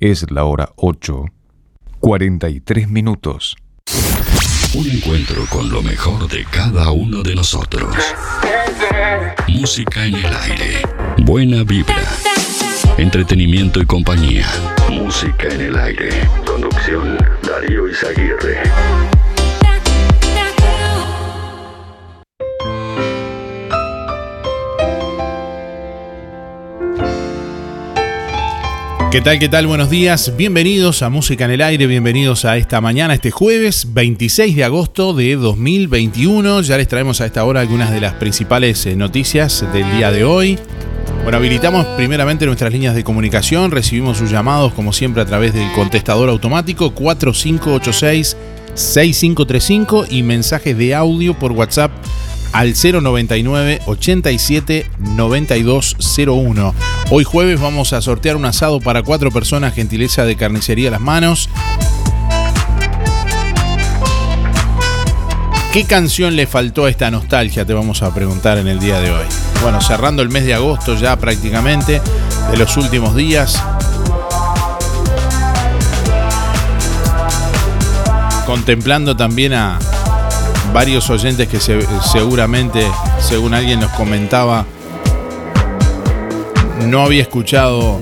Es la hora 8, 43 minutos. Un encuentro con lo mejor de cada uno de nosotros. Música en el aire. Buena vibra. Entretenimiento y compañía. Música en el aire. Conducción Darío Izaguirre. ¿Qué tal? ¿Qué tal? Buenos días. Bienvenidos a Música en el Aire, bienvenidos a esta mañana, este jueves 26 de agosto de 2021. Ya les traemos a esta hora algunas de las principales eh, noticias del día de hoy. Bueno, habilitamos primeramente nuestras líneas de comunicación, recibimos sus llamados como siempre a través del contestador automático 4586 6535 y mensajes de audio por WhatsApp al 099 87 9201. Hoy jueves vamos a sortear un asado para cuatro personas, gentileza de carnicería Las Manos. ¿Qué canción le faltó a esta nostalgia? Te vamos a preguntar en el día de hoy. Bueno, cerrando el mes de agosto ya prácticamente, de los últimos días. Contemplando también a, varios oyentes que seguramente, según alguien nos comentaba, no había escuchado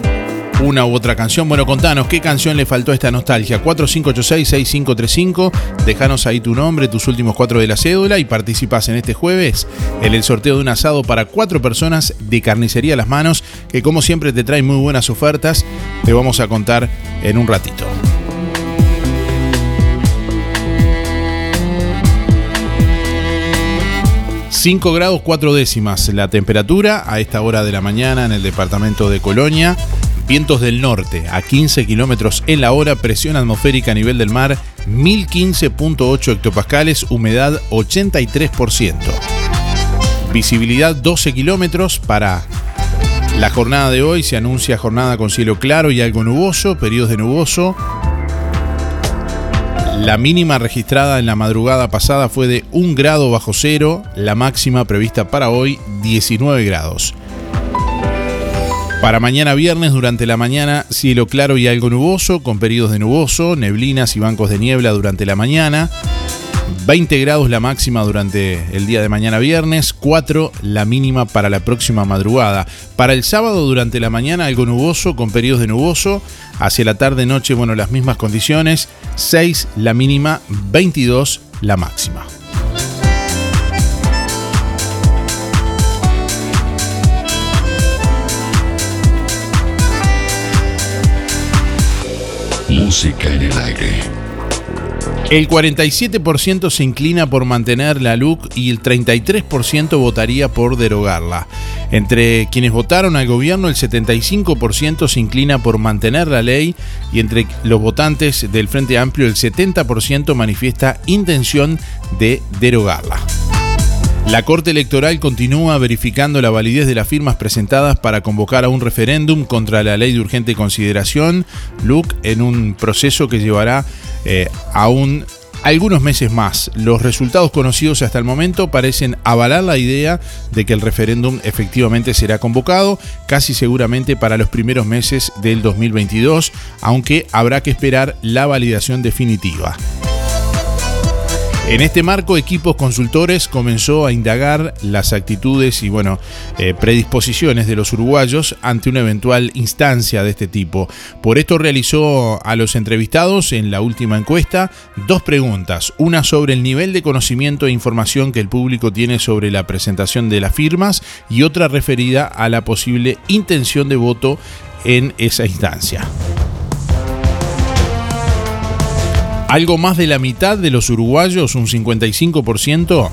una u otra canción. Bueno, contanos, ¿qué canción le faltó a esta nostalgia? 4586-6535, déjanos ahí tu nombre, tus últimos cuatro de la cédula y participas en este jueves en el sorteo de un asado para cuatro personas de carnicería a las manos, que como siempre te trae muy buenas ofertas, te vamos a contar en un ratito. 5 grados 4 décimas la temperatura a esta hora de la mañana en el departamento de Colonia. Vientos del norte a 15 kilómetros en la hora, presión atmosférica a nivel del mar 1015.8 hectopascales, humedad 83%. Visibilidad 12 kilómetros para la jornada de hoy. Se anuncia jornada con cielo claro y algo nuboso, periodos de nuboso. La mínima registrada en la madrugada pasada fue de 1 grado bajo cero, la máxima prevista para hoy 19 grados. Para mañana viernes, durante la mañana, cielo claro y algo nuboso, con periodos de nuboso, neblinas y bancos de niebla durante la mañana. 20 grados la máxima durante el día de mañana viernes, 4 la mínima para la próxima madrugada. Para el sábado durante la mañana algo nuboso con periodos de nuboso, hacia la tarde noche bueno las mismas condiciones, 6 la mínima, 22 la máxima. Música en el aire. El 47% se inclina por mantener la LUC y el 33% votaría por derogarla. Entre quienes votaron al gobierno, el 75% se inclina por mantener la ley y entre los votantes del Frente Amplio, el 70% manifiesta intención de derogarla. La Corte Electoral continúa verificando la validez de las firmas presentadas para convocar a un referéndum contra la ley de urgente consideración, LUC, en un proceso que llevará eh, aún algunos meses más. Los resultados conocidos hasta el momento parecen avalar la idea de que el referéndum efectivamente será convocado, casi seguramente para los primeros meses del 2022, aunque habrá que esperar la validación definitiva. En este marco, Equipos Consultores comenzó a indagar las actitudes y bueno, eh, predisposiciones de los uruguayos ante una eventual instancia de este tipo. Por esto realizó a los entrevistados en la última encuesta dos preguntas, una sobre el nivel de conocimiento e información que el público tiene sobre la presentación de las firmas y otra referida a la posible intención de voto en esa instancia. Algo más de la mitad de los uruguayos, un 55%,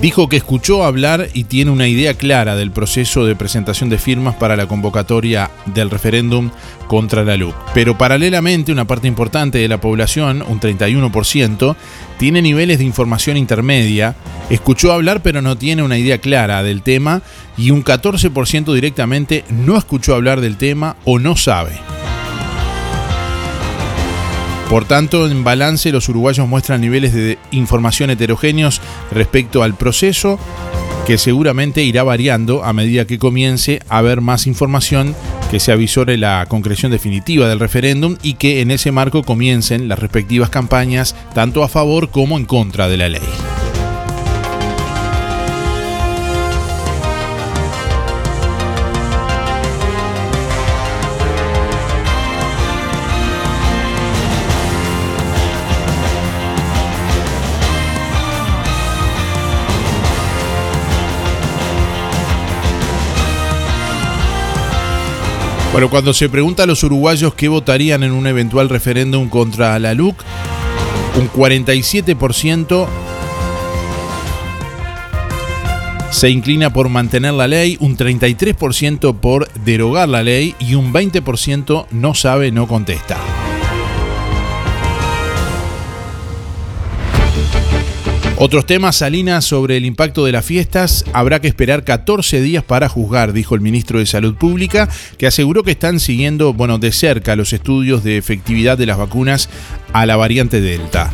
dijo que escuchó hablar y tiene una idea clara del proceso de presentación de firmas para la convocatoria del referéndum contra la LUC. Pero paralelamente, una parte importante de la población, un 31%, tiene niveles de información intermedia, escuchó hablar pero no tiene una idea clara del tema y un 14% directamente no escuchó hablar del tema o no sabe. Por tanto, en balance, los uruguayos muestran niveles de información heterogéneos respecto al proceso, que seguramente irá variando a medida que comience a haber más información que se avisore la concreción definitiva del referéndum y que en ese marco comiencen las respectivas campañas tanto a favor como en contra de la ley. Bueno, cuando se pregunta a los uruguayos qué votarían en un eventual referéndum contra la LUC, un 47% se inclina por mantener la ley, un 33% por derogar la ley y un 20% no sabe, no contesta. Otros temas, Salinas, sobre el impacto de las fiestas, habrá que esperar 14 días para juzgar, dijo el ministro de Salud Pública, que aseguró que están siguiendo, bueno, de cerca los estudios de efectividad de las vacunas a la variante Delta.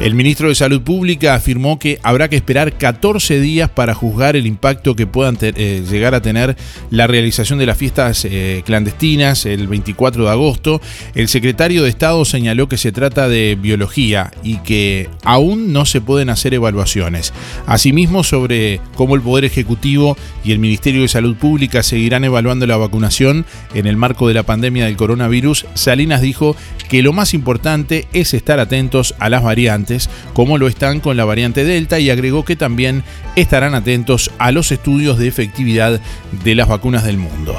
El ministro de Salud Pública afirmó que habrá que esperar 14 días para juzgar el impacto que puedan eh, llegar a tener la realización de las fiestas eh, clandestinas el 24 de agosto. El secretario de Estado señaló que se trata de biología y que aún no se pueden hacer evaluaciones. Asimismo, sobre cómo el Poder Ejecutivo y el Ministerio de Salud Pública seguirán evaluando la vacunación en el marco de la pandemia del coronavirus, Salinas dijo que lo más importante es estar atentos a las variantes como lo están con la variante Delta, y agregó que también estarán atentos a los estudios de efectividad de las vacunas del mundo.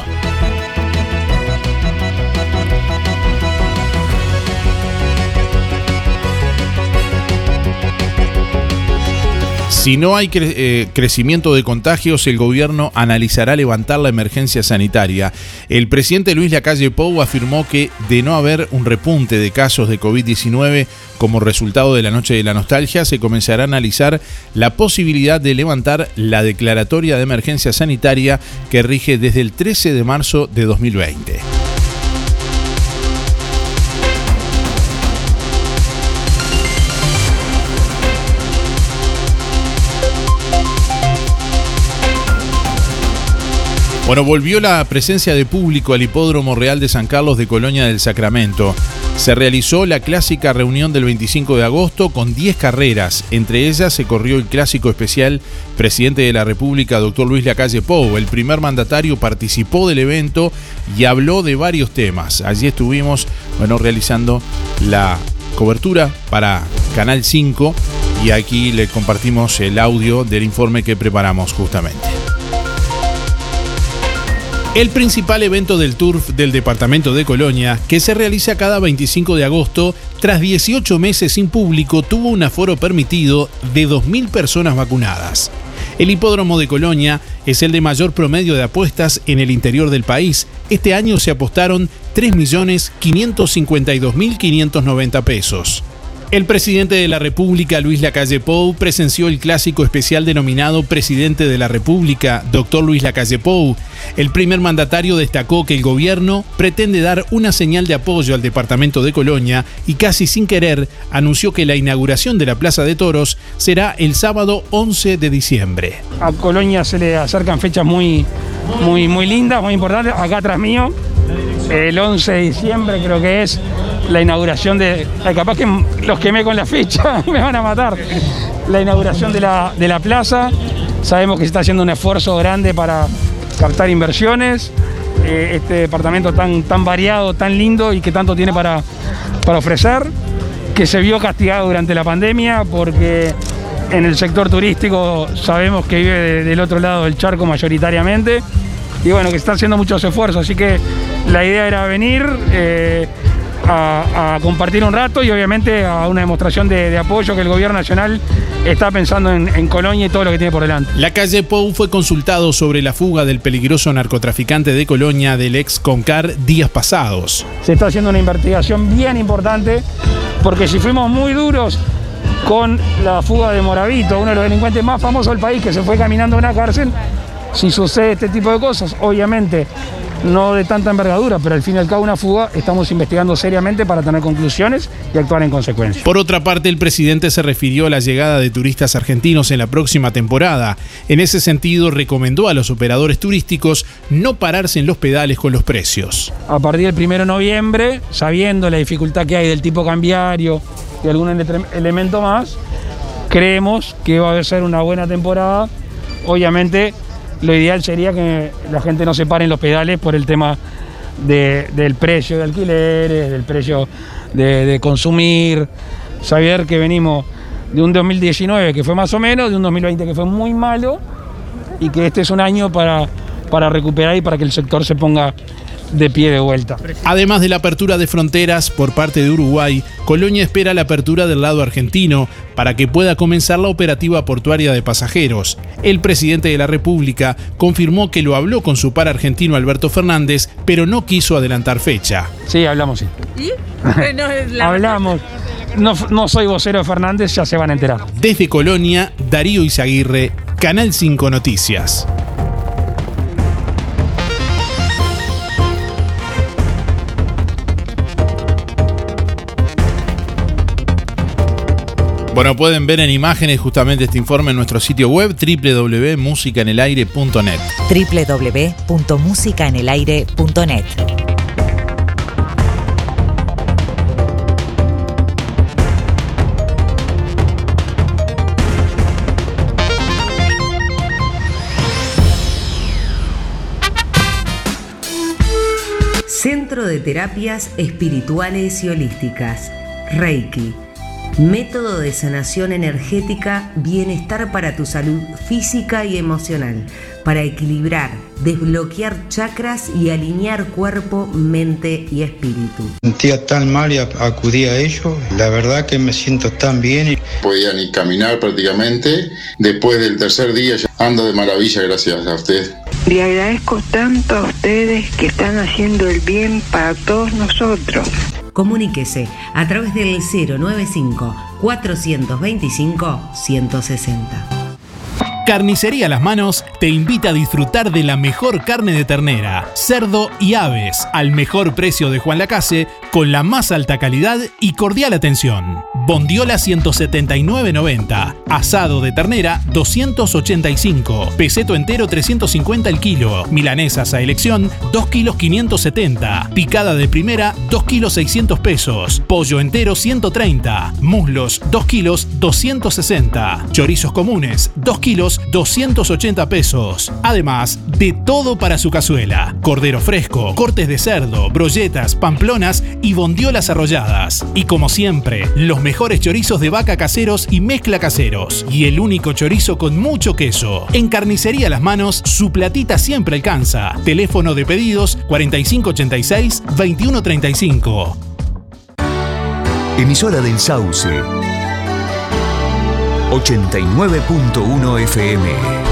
Si no hay eh, crecimiento de contagios, el gobierno analizará levantar la emergencia sanitaria. El presidente Luis Lacalle Pou afirmó que de no haber un repunte de casos de COVID-19 como resultado de la noche de la nostalgia, se comenzará a analizar la posibilidad de levantar la declaratoria de emergencia sanitaria que rige desde el 13 de marzo de 2020. Bueno, volvió la presencia de público al Hipódromo Real de San Carlos de Colonia del Sacramento. Se realizó la clásica reunión del 25 de agosto con 10 carreras. Entre ellas se corrió el clásico especial Presidente de la República, doctor Luis Lacalle Pou. El primer mandatario participó del evento y habló de varios temas. Allí estuvimos, bueno, realizando la cobertura para Canal 5 y aquí le compartimos el audio del informe que preparamos justamente. El principal evento del Turf del departamento de Colonia, que se realiza cada 25 de agosto, tras 18 meses sin público, tuvo un aforo permitido de 2.000 personas vacunadas. El hipódromo de Colonia es el de mayor promedio de apuestas en el interior del país. Este año se apostaron 3.552.590 pesos. El presidente de la República, Luis Lacalle Pou, presenció el clásico especial denominado Presidente de la República, doctor Luis Lacalle Pou. El primer mandatario destacó que el gobierno pretende dar una señal de apoyo al departamento de Colonia y casi sin querer anunció que la inauguración de la Plaza de Toros será el sábado 11 de diciembre. A Colonia se le acercan fechas muy, muy, muy lindas, muy importantes. Acá atrás mío, el 11 de diciembre creo que es la inauguración de. Capaz que los quemé con la fecha, me van a matar. La inauguración de la, de la plaza. Sabemos que se está haciendo un esfuerzo grande para captar inversiones. Eh, este departamento tan, tan variado, tan lindo y que tanto tiene para, para ofrecer, que se vio castigado durante la pandemia porque en el sector turístico sabemos que vive del otro lado del charco mayoritariamente y bueno, que está haciendo muchos esfuerzos, así que la idea era venir, eh, a, compartir un rato y obviamente a una demostración de, apoyo que el gobierno nacional está pensando en, Colonia y todo lo que tiene por delante. La calle Pou fue consultado sobre la fuga del peligroso narcotraficante de Colonia del ex Concar días pasados. Se está haciendo una investigación bien importante porque si fuimos muy duros con la fuga de Moravito, uno de los delincuentes más famosos del país que se fue caminando a una cárcel, si sucede este tipo de cosas, obviamente no de tanta envergadura, pero al fin y al cabo una fuga, estamos investigando seriamente para tener conclusiones y actuar en consecuencia. Por otra parte, el presidente se refirió a la llegada de turistas argentinos en la próxima temporada. En ese sentido, recomendó a los operadores turísticos no pararse en los pedales con los precios. A partir del 1 de noviembre, sabiendo la dificultad que hay del tipo cambiario y algún elemento más, creemos que va a ser una buena temporada. Obviamente lo ideal sería que la gente no se pare en los pedales por el tema del precio de alquileres, del precio de, consumir. Saber que venimos de un 2019 que fue más o menos, de un 2020 que fue muy malo y que este es un año para, para recuperar y para que el sector se ponga de pie de vuelta. Además de la apertura de fronteras por parte de Uruguay, Colonia espera la apertura del lado argentino para que pueda comenzar la operativa portuaria de pasajeros. El presidente de la República confirmó que lo habló con su par argentino Alberto Fernández, pero no quiso adelantar fecha. Sí, hablamos, sí. ¿Y? hablamos. No, no soy vocero de Fernández, ya se van a enterar. Desde Colonia, Darío Izaguirre, Canal 5 Noticias. Bueno, pueden ver en imágenes justamente este informe en nuestro sitio web www.musicanelaire.net. www.musicanelaire.net. Centro de Terapias Espirituales y Holísticas. Reiki Método de sanación energética, bienestar para tu salud física y emocional, para equilibrar, desbloquear chakras y alinear cuerpo, mente y espíritu. Sentía tan mal y acudí a ello, la verdad que me siento tan bien. Podía ni caminar prácticamente, después del tercer día ya ando de maravilla gracias a usted. Le agradezco tanto a ustedes que están haciendo el bien para todos nosotros. Comuníquese a través del 095 425 160. Carnicería Las Manos te invita a disfrutar de la mejor carne de ternera, cerdo y aves al mejor precio de Juan Lacase con la más alta calidad y cordial atención. Bondiola 179.90, asado de ternera 285, peseto entero 350 el kilo, milanesas a elección 2 kilos 570, picada de primera 2 kilos 600 pesos, pollo entero 130, muslos 2 kilos 260, chorizos comunes 2 kilos 280 pesos. Además, de todo para su cazuela, cordero fresco, cortes de cerdo, brolletas, pamplonas y bondiolas arrolladas. Y como siempre, los mejores chorizos de vaca caseros y mezcla caseros. Y el único chorizo con mucho queso. En Carnicería Las Manos, su platita siempre alcanza. Teléfono de pedidos 4586-2135. Emisora del Sauce. 89.1 FM.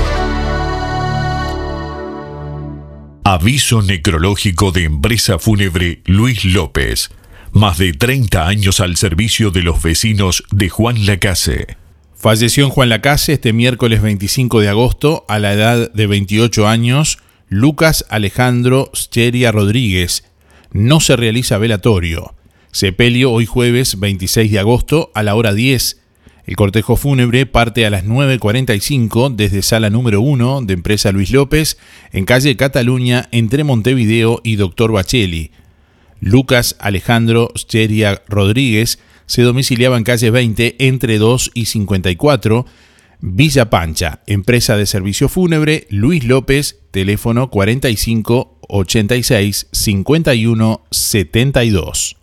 Aviso necrológico de empresa fúnebre Luis López. Más de 30 años al servicio de los vecinos de Juan Lacase. Falleció en Juan Lacase este miércoles 25 de agosto a la edad de 28 años Lucas Alejandro Scheria Rodríguez. No se realiza velatorio. Sepelio hoy jueves 26 de agosto a la hora 10 el cortejo fúnebre parte a las 9.45 desde sala número 1 de Empresa Luis López, en calle Cataluña, entre Montevideo y Doctor Bacheli. Lucas Alejandro Scheria Rodríguez se domiciliaba en calle 20 entre 2 y 54, Villa Pancha, empresa de servicio fúnebre, Luis López, teléfono 45 86 51 72.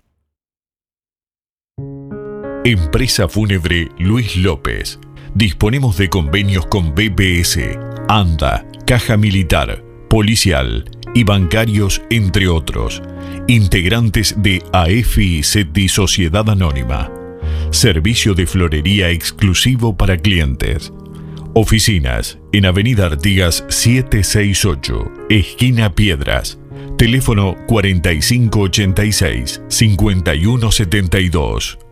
Empresa Fúnebre Luis López. Disponemos de convenios con BPS, ANDA, Caja Militar, Policial y bancarios, entre otros. Integrantes de SETI Sociedad Anónima. Servicio de florería exclusivo para clientes. Oficinas en Avenida Artigas 768, esquina Piedras. Teléfono 4586 5172.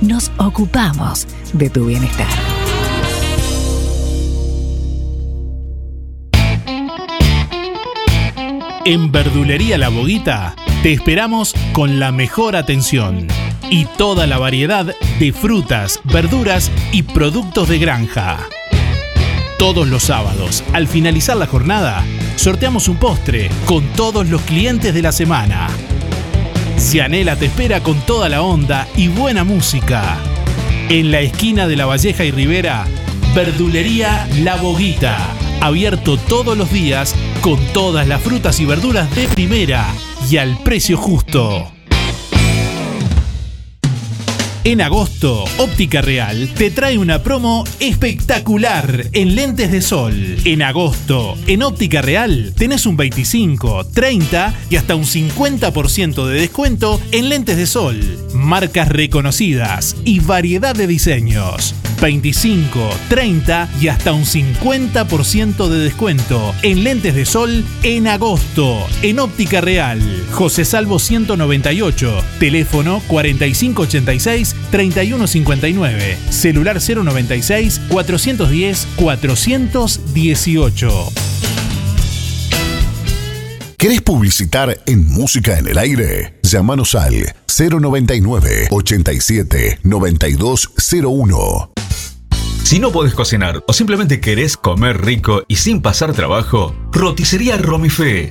nos ocupamos de tu bienestar. En Verdulería La Boguita te esperamos con la mejor atención y toda la variedad de frutas, verduras y productos de granja. Todos los sábados, al finalizar la jornada, sorteamos un postre con todos los clientes de la semana. Cianela te espera con toda la onda y buena música. En la esquina de La Valleja y Rivera, Verdulería La Boguita. Abierto todos los días con todas las frutas y verduras de primera y al precio justo. En agosto, Óptica Real te trae una promo espectacular en lentes de sol. En agosto, en Óptica Real tenés un 25, 30 y hasta un 50% de descuento en lentes de sol. Marcas reconocidas y variedad de diseños. 25, 30 y hasta un 50% de descuento en lentes de sol en agosto en Óptica Real. José Salvo 198, teléfono 4586-3159, celular 096-410-418. ¿Querés publicitar en Música en el Aire? Llámanos al 099 87 9201. Si no podés cocinar o simplemente querés comer rico y sin pasar trabajo, roticería Romifé.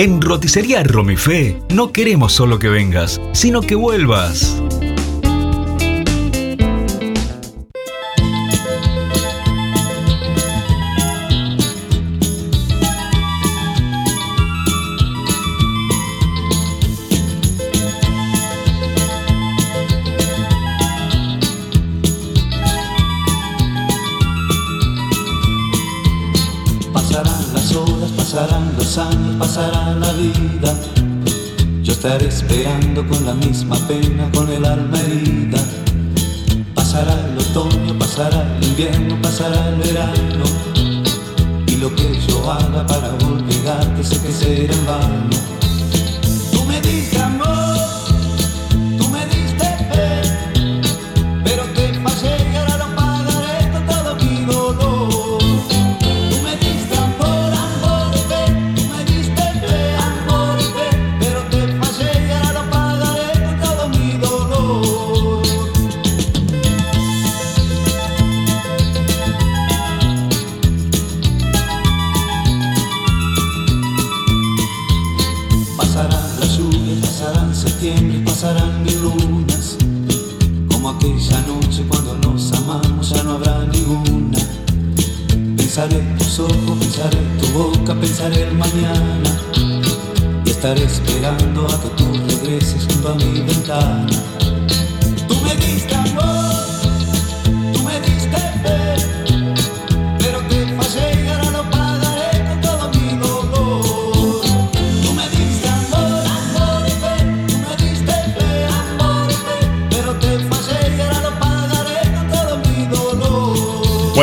En Roticería Romifé no queremos solo que vengas, sino que vuelvas. Pasarán las horas, pasarán los años, pasará la vida. Yo estaré esperando con la misma pena, con el alma herida. Pasará el otoño, pasará el invierno, pasará el verano. Y lo que yo haga para olvidarte sé que será en vano. Tú me diste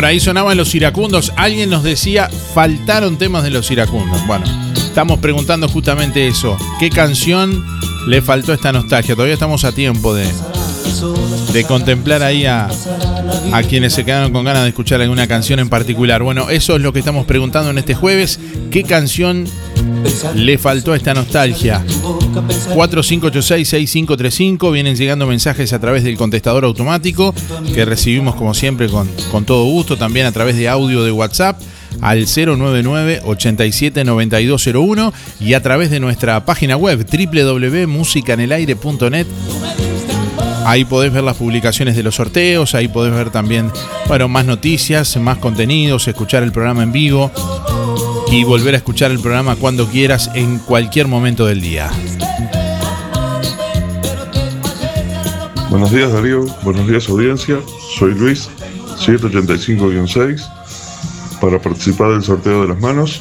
Ahí sonaban los iracundos. Alguien nos decía, faltaron temas de los iracundos. Bueno, estamos preguntando justamente eso. ¿Qué canción le faltó esta nostalgia? Todavía estamos a tiempo de, de contemplar ahí a, a quienes se quedaron con ganas de escuchar alguna canción en particular. Bueno, eso es lo que estamos preguntando en este jueves. ¿Qué canción le faltó esta nostalgia? 4586-6535. Vienen llegando mensajes a través del contestador automático que recibimos como siempre con, con todo gusto. También a través de audio de WhatsApp al 099 879201 y a través de nuestra página web www.musicanelaire.net. Ahí podés ver las publicaciones de los sorteos, ahí podés ver también, bueno, más noticias, más contenidos, escuchar el programa en vivo y volver a escuchar el programa cuando quieras en cualquier momento del día. Buenos días Darío, buenos días audiencia, soy Luis, 785-6, para participar del sorteo de las manos.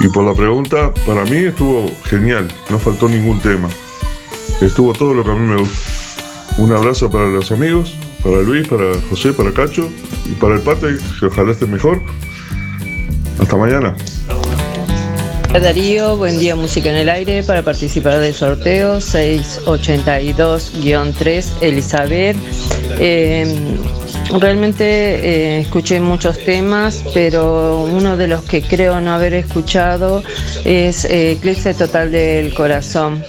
Y por la pregunta, para mí estuvo genial, no faltó ningún tema. Estuvo todo lo que a mí me gusta. Un abrazo para los amigos, para Luis, para José, para Cacho y para el Pate, que ojalá esté mejor. Hasta mañana. Darío, buen día Música en el Aire para participar del sorteo 682-3 Elizabeth. Eh, realmente eh, escuché muchos temas, pero uno de los que creo no haber escuchado es eh, Eclipse Total del Corazón.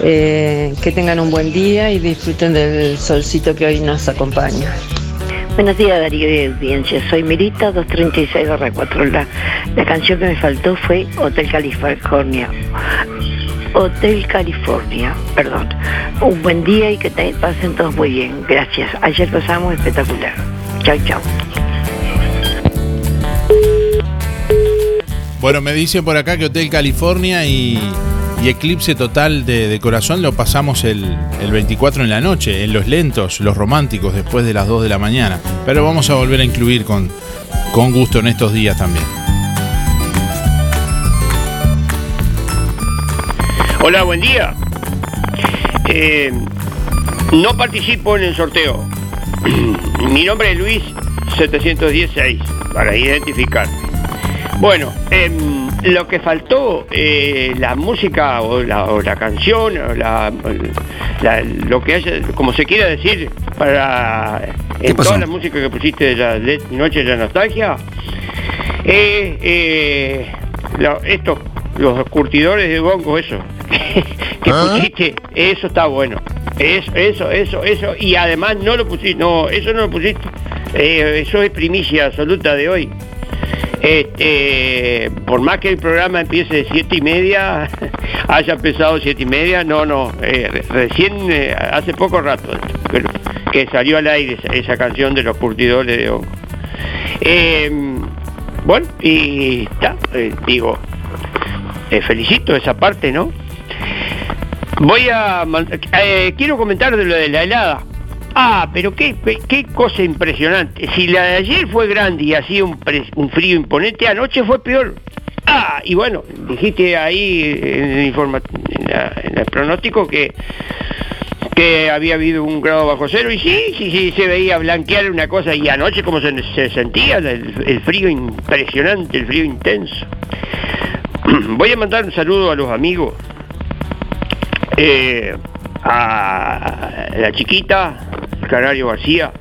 Eh, que tengan un buen día y disfruten del solcito que hoy nos acompaña. Buenos días Darío y audiencia, soy Mirita 236 4 la, la canción que me faltó fue Hotel California. Hotel California, perdón. Un buen día y que te pasen todos muy bien. Gracias. Ayer pasamos espectacular. Chao, chao. Bueno, me dice por acá que Hotel California y, Eclipse Total de, Corazón lo pasamos el, el 24 en la noche, en los lentos, los románticos, después de las 2 de la mañana. Pero vamos a volver a incluir con, con gusto en estos días también. Hola, buen día. Eh, no participo en el sorteo. Mi nombre es Luis 716, para identificar. Bueno, em, lo que faltó, eh, la música o la, o la canción, o la, la- lo que haya, como se quiera decir, para en toda la música que pusiste de la de- Noche de la Nostalgia, eh, eh, lo- esto, los curtidores de bongo, eso, que pusiste, eso está bueno. Eso, eso, eso, eso, y además no lo pusiste, no, eso no lo pusiste. Eh, eso es primicia absoluta de hoy. Este, por más que el programa empiece de siete y media, haya empezado siete y media, no, no, eh, re- recién eh, hace poco rato que, salió al aire esa, canción de los curtidores de hongo. Eh, bueno, y está, eh, digo, felicito esa parte, ¿no? Voy a... quiero comentar de lo de la helada. Ah, pero qué, qué- cosa impresionante. Si la de ayer fue grande y hacía un, un frío imponente, anoche fue peor. Ah, y bueno, dijiste ahí en el, pronóstico que, que había habido un grado bajo cero y sí, sí, sí, se veía blanquear una cosa y anoche como se, se sentía el, el frío impresionante, el frío intenso. Voy a mandar un saludo a los amigos. Eh, a la chiquita, Canario García,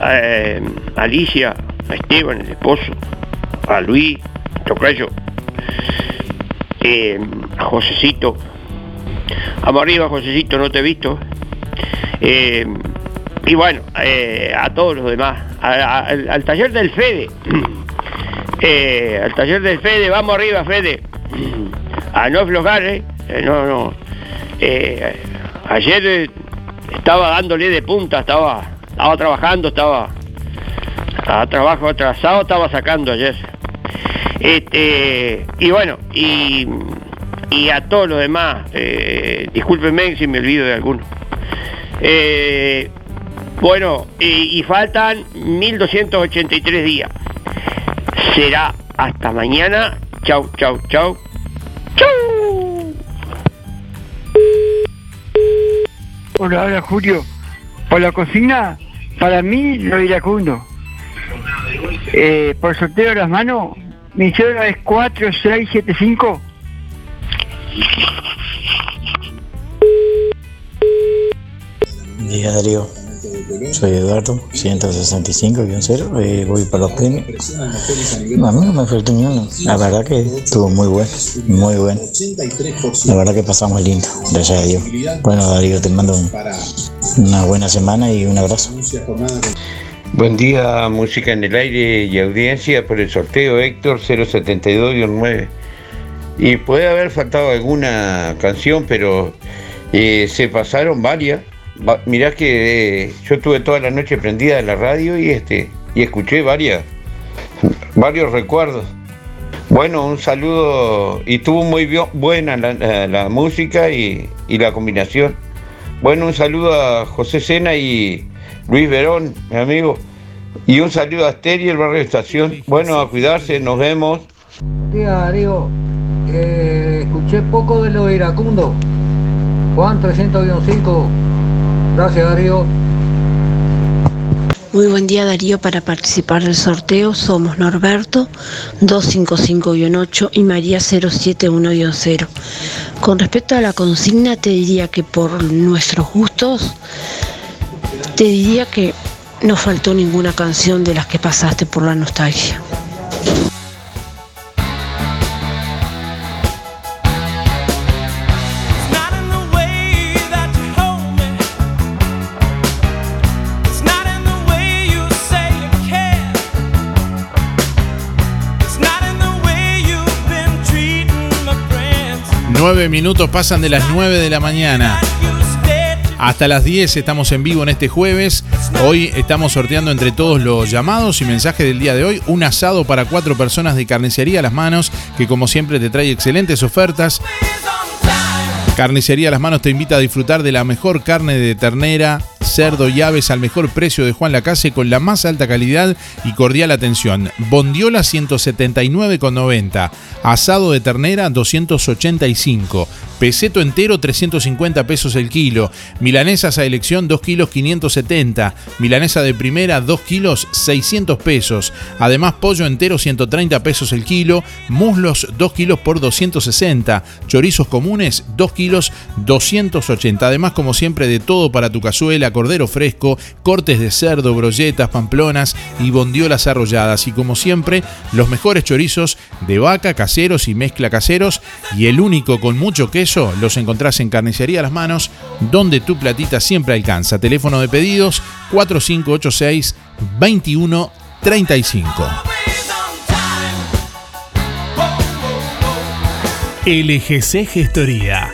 a eh, Alicia, a Esteban, el esposo, a Luis, Tocayo, eh, a Josecito. Vamos arriba, Josecito, no te he visto. Eh, y bueno, eh, a todos los demás, al, al taller del Fede. Eh, al taller del Fede, vamos arriba, Fede. A no aflojar. Eh, no, no. Ayer eh, estaba dándole de punta, estaba, estaba trabajando, estaba a trabajo atrasado, estaba sacando ayer. Este, y bueno, y, y a todos los demás, eh, discúlpenme si me olvido de alguno. Eh, bueno, y, y faltan 1283 días. Será hasta mañana. Chau, chau. Chau. Hola, hola Julio. Por la cocina, para mí lo iracundo. Eh, por sorteo de las manos, mi cédula es 4675. día Darío. Soy Eduardo, 165-0, eh, voy para los premios. A mí no me faltó ni uno. La verdad que estuvo muy bueno, muy bueno. La verdad que pasamos lindo, gracias a Dios. Bueno Darío, te mando un- una buena semana y un abrazo. Buen día, música en el aire y audiencia por el sorteo Héctor 072-9. Y puede haber faltado alguna canción, pero eh, se pasaron varias. Mirá que eh, yo tuve toda la noche prendida la radio y este y escuché varias, varios recuerdos. Bueno, un saludo y estuvo muy bio- buena la, la- la música y, y la combinación. Bueno, un saludo a José Sena y Luis Verón, mi amigo. Y un saludo a Asteri, el barrio Estación. Bueno, a cuidarse, nos vemos. Tía Darío, eh, escuché poco de lo iracundo. Juan 300-5. Gracias Darío. Muy buen día Darío, para participar del sorteo somos Norberto 255-8 y María 071-0. Con respecto a la consigna te diría que por nuestros gustos, te diría que no faltó ninguna canción de las que pasaste por la nostalgia. Nueve minutos pasan de las 9 de la mañana. Hasta las 10 estamos en vivo en este jueves. Hoy estamos sorteando entre todos los llamados y mensajes del día de hoy un asado para cuatro personas de carnicería a las manos que como siempre te trae excelentes ofertas. Carnicería a las manos te invita a disfrutar de la mejor carne de ternera, cerdo y aves al mejor precio de Juan Lacase con la más alta calidad y cordial atención. Bondiola 179,90. Asado de ternera 285. Peseto entero 350 pesos el kilo. Milanesas a elección 2 kilos 570. Milanesa de primera 2 kilos 600 pesos. Además pollo entero 130 pesos el kilo. Muslos 2 kilos por 260. Chorizos comunes 2 kilos 280. Además como siempre de todo para tu cazuela, cordero fresco, cortes de cerdo, brolletas, pamplonas y bondiolas arrolladas. Y como siempre los mejores chorizos de vaca caseros y mezcla caseros. Y el único con mucho queso los encontrás en Carnicería las Manos, donde tu platita siempre alcanza. Teléfono de pedidos 4586 2135. LGC Gestoría.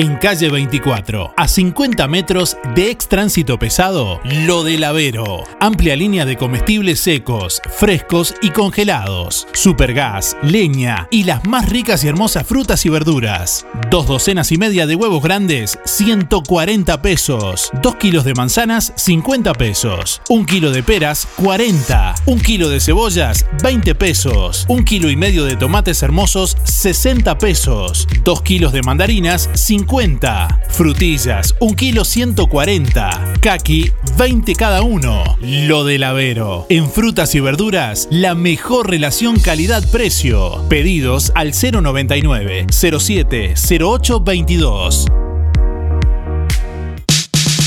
En calle 24, a 50 metros de ex tránsito pesado, Lo del Avero. Amplia línea de comestibles secos, frescos y congelados. Supergas, leña y las más ricas y hermosas frutas y verduras. Dos docenas y media de huevos grandes, 140 pesos. Dos kilos de manzanas, 50 pesos. Un kilo de peras, 40. Un kilo de cebollas, 20 pesos. Un kilo y medio de tomates hermosos, 60 pesos. Dos kilos de mandarinas, 50. Frutillas, un kilo 140. Kaki, 20 cada uno. Lo del Avero. En frutas y verduras, la mejor relación calidad-precio. Pedidos al 099 07 08 22.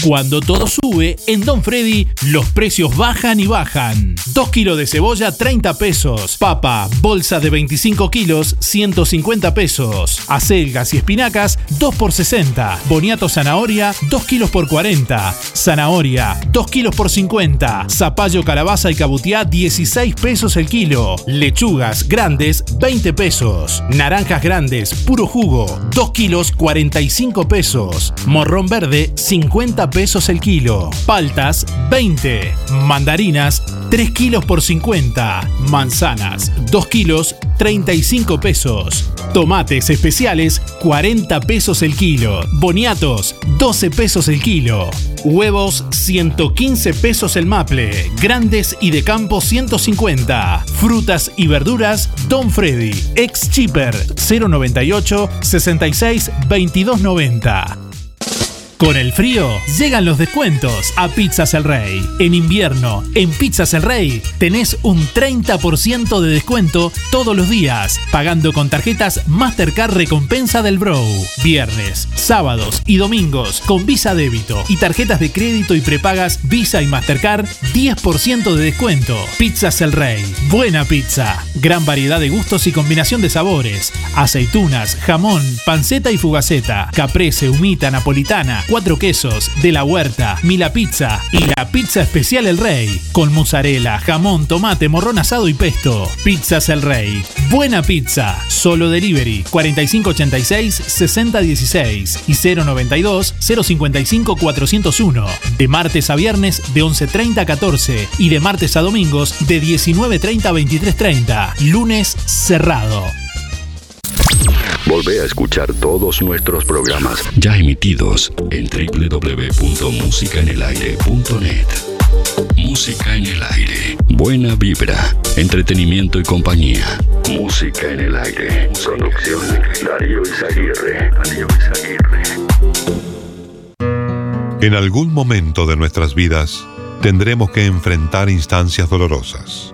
Cuando todo sube, en Don Freddy los precios bajan y bajan. 2 kilos de cebolla, 30 pesos. Papa, bolsa de 25 kilos, 150 pesos. Acelgas y espinacas, 2 por 60. Boniato zanahoria, 2 kilos por 40. Zanahoria, 2 kilos por 50. Zapallo, calabaza y cabutiá, 16 pesos el kilo. Lechugas grandes, 20 pesos. Naranjas grandes, puro jugo, 2 kilos, 45 pesos. Morrón verde, 50 pesos el kilo. Paltas, 20. Mandarinas, 3 kilos por 50. Manzanas, 2 kilos, 35 pesos. Tomates especiales, 40 pesos el kilo. Boniatos, 12 pesos el kilo. Huevos, 115 pesos el maple. Grandes y de campo, 150. Frutas y verduras, Don Freddy. Ex Cheaper, 098 66 2290. Con el frío llegan los descuentos a Pizzas El Rey. En invierno, en Pizzas El Rey tenés un 30% de descuento todos los días, pagando con tarjetas Mastercard Recompensa del Bro. Viernes, sábados y domingos con Visa Débito y tarjetas de crédito y prepagas Visa y Mastercard 10% de descuento. Pizzas El Rey. Buena pizza. Gran variedad de gustos y combinación de sabores. Aceitunas, jamón, panceta y fugaceta. Caprese, humita, napolitana cuatro quesos, de la huerta, Mila Pizza y la pizza especial El Rey, con mozzarella, jamón, tomate, morrón asado y pesto. Pizzas El Rey. Buena pizza. Solo delivery 4586-6016 y 092-055-401. De martes a viernes de 11.30 a 14 y de martes a domingos de 19.30 a 23.30. Lunes cerrado. Volvé a escuchar todos nuestros programas ya emitidos en www.musicaenelaire.net. Música en el aire. Buena vibra, entretenimiento y compañía. Música en el aire. Producción Darío Izaguirre. Darío Izaguirre. En algún momento de nuestras vidas tendremos que enfrentar instancias dolorosas.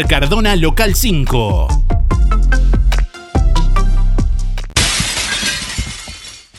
Cardona, local 5.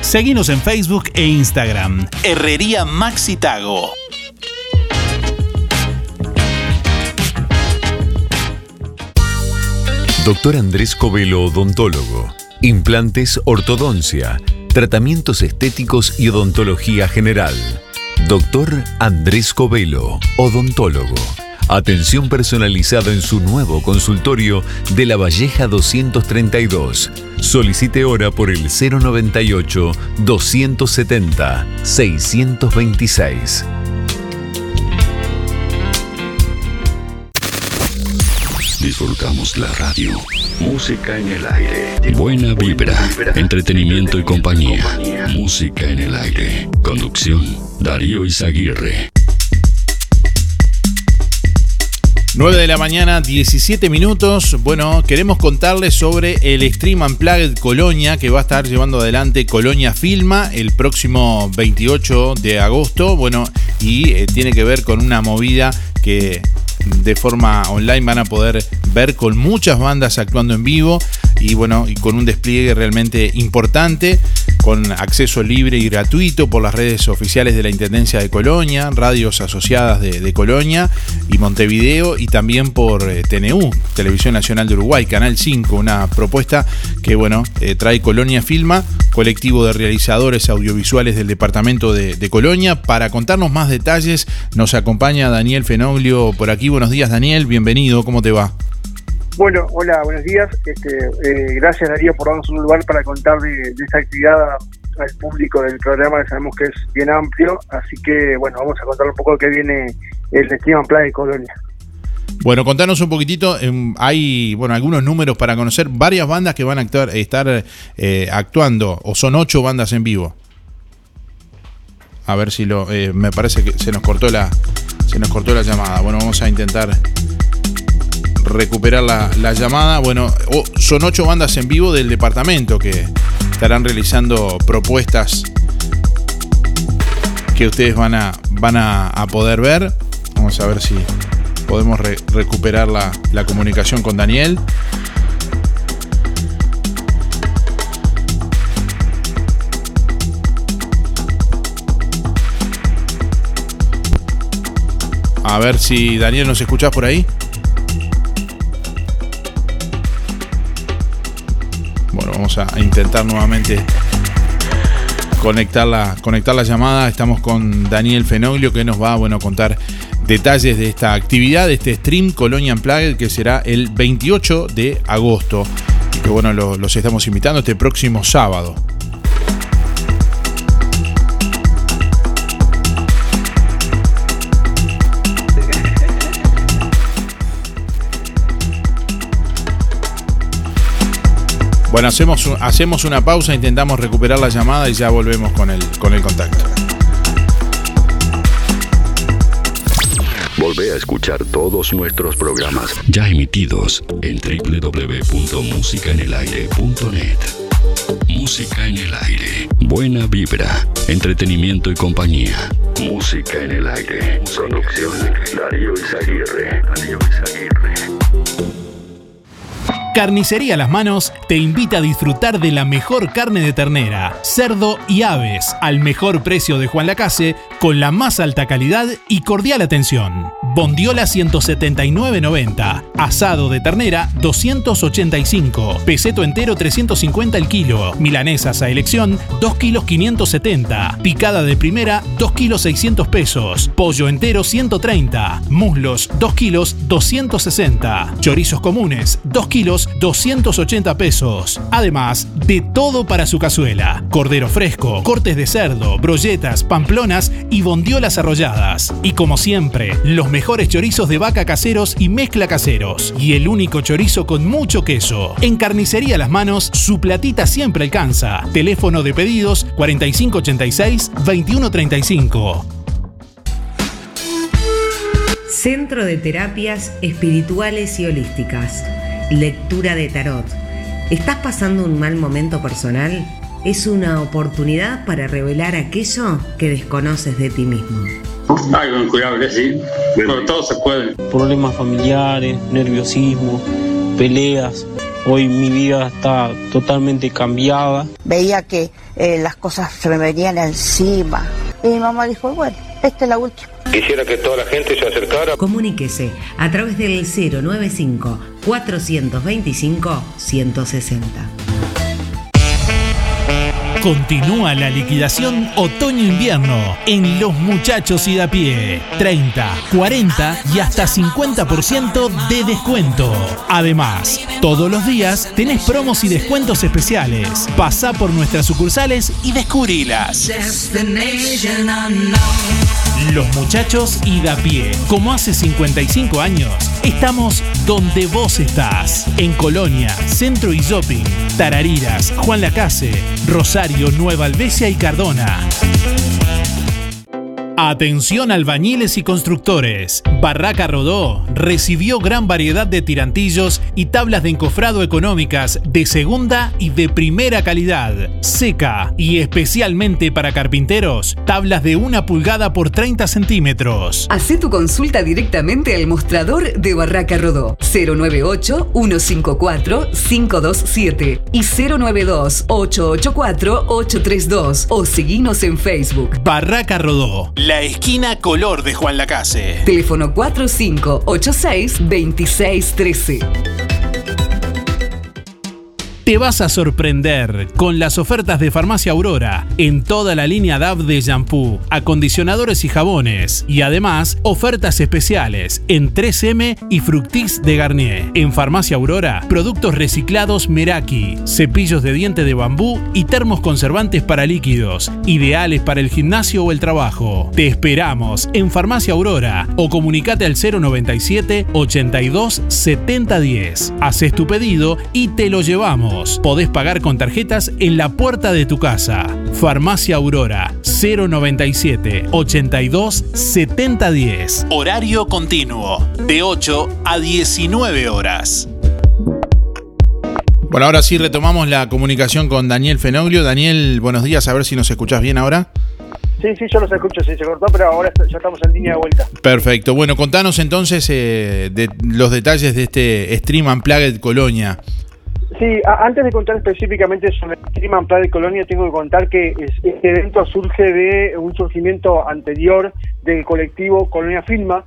Seguinos en Facebook e Instagram. Herrería Maxi Tago. Doctor Andrés Covelo, odontólogo. Implantes, ortodoncia, tratamientos estéticos y odontología general. Doctor Andrés Covelo, odontólogo. Atención personalizada en su nuevo consultorio de La Valleja 232. Solicite hora por el 098 270 626. Disfrutamos la radio. Música en el aire. Buena vibra, entretenimiento y compañía. Música en el aire. Conducción, Darío Izaguirre. 9 de la mañana, 17 minutos. Bueno, queremos contarles sobre el Stream Unplugged Colonia que va a estar llevando adelante Colonia Filma el próximo 28 de agosto. Bueno, y eh, tiene que ver con una movida que de forma online van a poder ver con muchas bandas actuando en vivo y bueno, con un despliegue realmente importante, con acceso libre y gratuito por las redes oficiales de la Intendencia de Colonia, radios asociadas de, Colonia y Montevideo y también por eh, TNU, Televisión Nacional de Uruguay, Canal 5, una propuesta que bueno, eh, trae Colonia Filma, colectivo de realizadores audiovisuales del departamento de, de Colonia. Para contarnos más detalles nos acompaña Daniel Fenoglio por aquí. Buenos días Daniel, bienvenido, ¿cómo te va? Bueno, hola, buenos días. Este, eh, gracias Darío por darnos un lugar para contar de, esta actividad al público del programa que sabemos que es bien amplio. Así que, bueno, vamos a contar un poco de qué viene el Festival Playa de Colonia. Bueno, contanos un poquitito, em, hay bueno algunos números para conocer, varias bandas que van a actuar, estar eh, actuando, o son ocho bandas en vivo. A ver si lo, eh, me parece que se nos cortó la, se nos cortó la llamada. Bueno, vamos a intentar recuperar la, llamada. Bueno, son ocho bandas en vivo del departamento que estarán realizando propuestas que ustedes van a, van a, poder ver. Vamos a ver si podemos recuperar la comunicación con Daniel. A ver si Daniel nos escuchás por ahí. Bueno, vamos a intentar nuevamente conectar la, conectar la llamada. Estamos con Daniel Fenoglio que nos va a bueno, contar detalles de esta actividad, de este stream Colonia Unplugged que será el 28 de agosto. Y que bueno, los estamos invitando este próximo sábado. Bueno, hacemos, hacemos una pausa, intentamos recuperar la llamada y ya volvemos con el, con el contacto. Volvé a escuchar todos nuestros programas ya emitidos en www.musicaenelaire.net. Música en el aire. Buena vibra, entretenimiento y compañía. Música en el aire. Producción Darío Izaguirre. Darío Izaguirre. Carnicería Las Manos te invita a disfrutar de la mejor carne de ternera, cerdo y aves al mejor precio de Juan Lacase con la más alta calidad y cordial atención. Bondiola 179.90, asado de ternera 285, peseto entero 350 el kilo, milanesas a elección 2 kilos 570, picada de primera 2 kilos 600 pesos, pollo entero 130, muslos 2 kilos 260, chorizos comunes 2 kilos 280 pesos. Además, de todo para su cazuela. Cordero fresco, cortes de cerdo, brolletas, pamplonas y bondiolas arrolladas. Y como siempre, los mejores chorizos de vaca caseros y mezcla caseros. Y el único chorizo con mucho queso. En Carnicería Las Manos, su platita siempre alcanza. Teléfono de pedidos 4586-2135. Centro de Terapias Espirituales y Holísticas Lectura de tarot. ¿Estás pasando un mal momento personal? Es una oportunidad para revelar aquello que desconoces de ti mismo. Cuidado que sí. Pero todo se puede. Problemas familiares, nerviosismo, peleas. Hoy mi vida está totalmente cambiada. Veía que eh, las cosas se me venían encima. Y mi mamá dijo, bueno, esta es la última. Quisiera que toda la gente se acercara. Comuníquese a través del 095 425 160. Continúa la liquidación otoño-invierno en Los Muchachos y de a pie. 30, 40 y hasta 50% de descuento. Además, todos los días tenés promos y descuentos especiales. Pasá por nuestras sucursales y descubrilas. Los muchachos y da pie. Como hace 55 años, estamos donde vos estás. En Colonia, Centro y Shopping, Tarariras, Juan Lacase, Rosario, Nueva Albesia y Cardona. Atención albañiles y constructores. Barraca Rodó recibió gran variedad de tirantillos y tablas de encofrado económicas de segunda y de primera calidad, seca y especialmente para carpinteros, tablas de una pulgada por 30 centímetros. Hacé tu consulta directamente al mostrador de Barraca Rodó 098-154-527 y 092-884-832 o seguinos en Facebook. Barraca Rodó, la esquina color de Juan Lacase. Teléfono 4586-2613. Te vas a sorprender con las ofertas de Farmacia Aurora en toda la línea DAV de shampoo, acondicionadores y jabones. Y además, ofertas especiales en 3M y Fructis de Garnier. En Farmacia Aurora, productos reciclados Meraki, cepillos de diente de bambú y termos conservantes para líquidos, ideales para el gimnasio o el trabajo. Te esperamos en Farmacia Aurora o comunicate al 097 82 7010. Haces tu pedido y te lo llevamos. Podés pagar con tarjetas en la puerta de tu casa. Farmacia Aurora 097 82 7010. Horario continuo de 8 a 19 horas. Bueno, ahora sí retomamos la comunicación con Daniel Fenoglio. Daniel, buenos días, a ver si nos escuchás bien ahora. Sí, sí, yo los escucho, sí, se cortó, pero ahora ya estamos en línea de vuelta. Perfecto. Bueno, contanos entonces eh, de los detalles de este Stream Unplugged Colonia. Sí, antes de contar específicamente sobre el clima en Playa de Colonia, tengo que contar que es- este evento surge de un surgimiento anterior del colectivo Colonia Filma.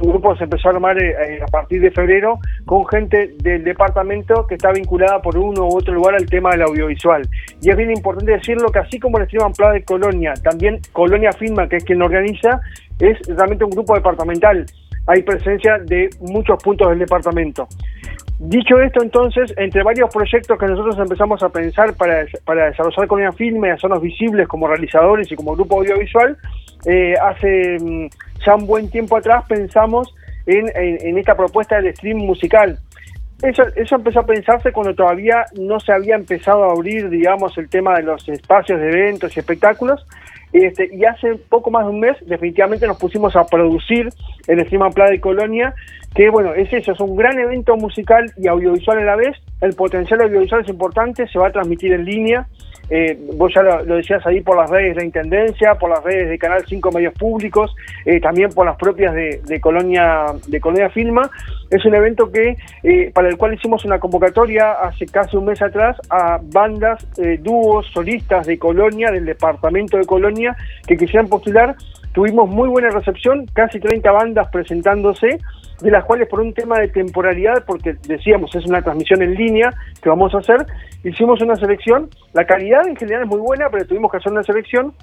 Un grupo se empezó a armar eh, eh, a partir de febrero con gente del departamento que está vinculada por uno u otro lugar al tema del audiovisual. Y es bien importante decirlo que así como el Stream Playa de Colonia, también Colonia Filma, que es quien lo organiza, es realmente un grupo departamental. Hay presencia de muchos puntos del departamento. Dicho esto, entonces, entre varios proyectos que nosotros empezamos a pensar para, desarrollar Colonia Filme y hacernos visibles como realizadores y como grupo audiovisual, eh, hace mm, ya un buen tiempo atrás pensamos en, esta propuesta del stream musical. Eso, empezó a pensarse cuando todavía no se había empezado a abrir, digamos, el tema de los espacios de eventos y espectáculos. Este, y hace poco más de un mes, definitivamente nos pusimos a producir el Stream Playa de Colonia, que bueno, es eso, es un gran evento musical y audiovisual a la vez. El potencial audiovisual es importante, se va a transmitir en línea. Eh, vos ya lo, decías ahí por las redes de la Intendencia, por las redes de Canal 5 Medios Públicos, eh, también por las propias de, de Colonia de Colonia Filma. Es un evento que eh, para el cual hicimos una convocatoria hace casi un mes atrás a bandas, eh, dúos, solistas de Colonia, del departamento de Colonia, que quisieran postular. Tuvimos muy buena recepción, casi 30 bandas presentándose, de las cuales por un tema de temporalidad, porque decíamos es una transmisión en línea que vamos a hacer, hicimos una selección. La calidad en general es muy buena, pero tuvimos que hacer una selección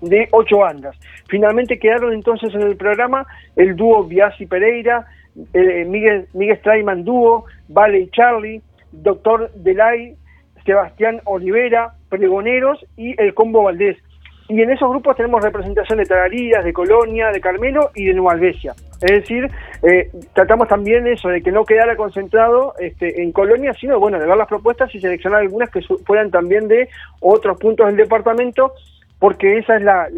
de ocho bandas. Finalmente quedaron entonces en el programa el dúo Biasi Pereira, eh, Miguel, Miguel Strayman dúo, Vale y Charlie, Doctor Delay, Sebastián Olivera, Pregoneros y el Combo Valdés. Y en esos grupos tenemos representación de Tarariras, de Colonia, de Carmelo y de Nueva Albesia. Es decir, eh, tratamos también eso, de que no quedara concentrado este, en Colonia, sino bueno, de ver las propuestas y seleccionar algunas que fueran también de otros puntos del departamento, porque esa es la,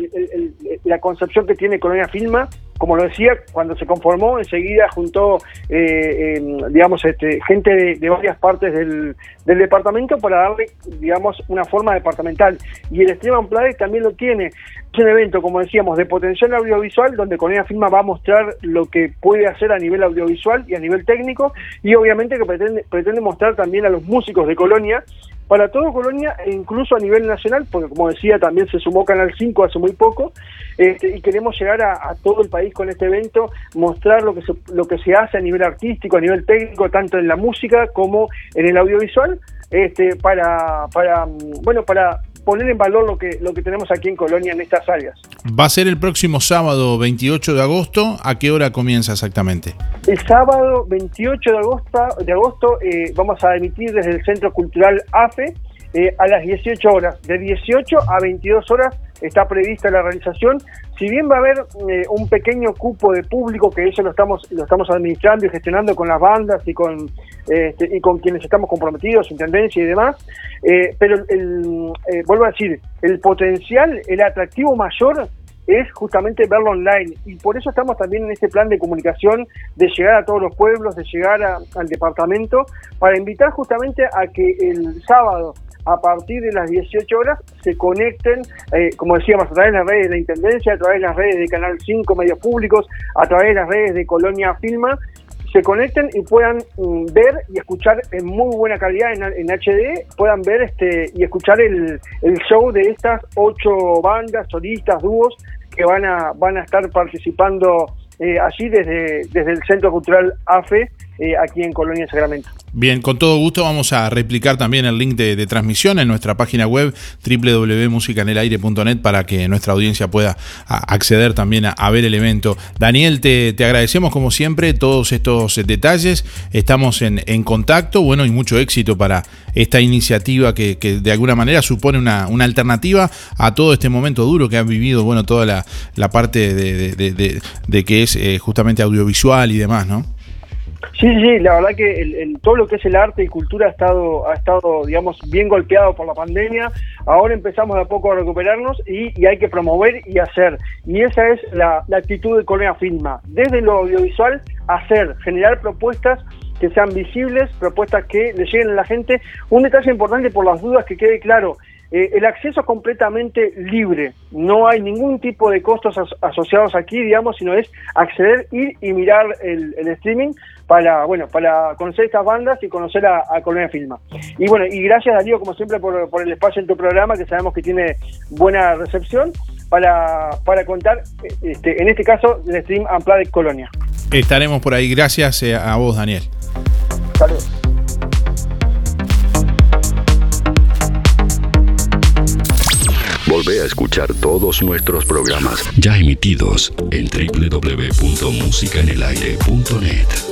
la concepción que tiene Colonia Filma. Como lo decía, cuando se conformó, enseguida juntó, eh, eh, digamos, este, gente de, varias partes del, departamento para darle, digamos, una forma departamental. Y el Stream Play también lo tiene. Es un evento, como decíamos, de potencial audiovisual, donde Colonia Filma va a mostrar lo que puede hacer a nivel audiovisual y a nivel técnico, y obviamente que pretende, pretende mostrar también a los músicos de Colonia para todo Colonia e incluso a nivel nacional, porque como decía, también se sumó Canal 5 hace muy poco, este, y queremos llegar a todo el país con este evento, mostrar lo que, se, lo que se hace a nivel artístico, a nivel técnico, tanto en la música como en el audiovisual, este, para, para, mm, bueno, para poner en valor lo que, lo que tenemos aquí en Colonia en estas áreas. Va a ser el próximo sábado 28 de agosto. ¿A qué hora comienza exactamente? El sábado 28 de agosto, de agosto eh, vamos a emitir desde el Centro Cultural AFE eh, a las 18 horas. De 18 a 22 horas está prevista la realización. Si bien va a haber eh, un pequeño cupo de público, que eso lo estamos, lo estamos administrando y gestionando con las bandas y con, este, y con quienes estamos comprometidos, intendencia y demás, eh, pero el, eh, vuelvo a decir, el potencial, el atractivo mayor es justamente verlo online. Y por eso estamos también en este plan de comunicación, de llegar a todos los pueblos, de llegar al departamento, para invitar justamente a que el sábado a partir de las 18 horas se conecten, eh, como decíamos, a través de las redes de la Intendencia, a través de las redes de Canal 5, medios públicos, a través de las redes de Colonia Filma, se conecten y puedan mm, ver y escuchar en muy buena calidad en, HD, puedan ver este y escuchar el, el show de estas ocho bandas, solistas, dúos que van a, van a estar participando eh, allí desde, desde el Centro Cultural AFE, eh, aquí en Colonia Sacramento. Bien, con todo gusto vamos a replicar también el link de, transmisión en nuestra página web www.musicanelaire.net para que nuestra audiencia pueda acceder también a, ver el evento. Daniel, te, agradecemos como siempre todos estos detalles. Estamos en, contacto, bueno, y mucho éxito para esta iniciativa que, de alguna manera supone una, alternativa a todo este momento duro que han vivido, bueno, toda la, parte de, que es eh, justamente audiovisual y demás, ¿no? Sí, sí, la verdad que el, todo lo que es el arte y cultura ha estado, ha estado, digamos, bien golpeado por la pandemia. Ahora empezamos de a poco a recuperarnos y, hay que promover y hacer. Y esa es la, actitud de Colonia Filma. Desde lo audiovisual, hacer, generar propuestas que sean visibles, propuestas que le lleguen a la gente. Un detalle importante por las dudas que quede claro, eh, el acceso es completamente libre, no hay ningún tipo de costos asociados aquí, digamos, sino es acceder, ir y mirar el, streaming para, bueno, para conocer estas bandas y conocer a, Colonia Filma. Y bueno, y gracias Darío, como siempre, por, el espacio en tu programa, que sabemos que tiene buena recepción, para, para contar, este, en este caso, el stream Amplada de Colonia. Estaremos por ahí, gracias eh, a vos, Daniel. Saludos. Volvé a escuchar todos nuestros programas ya emitidos en www.musicaenelaire.net.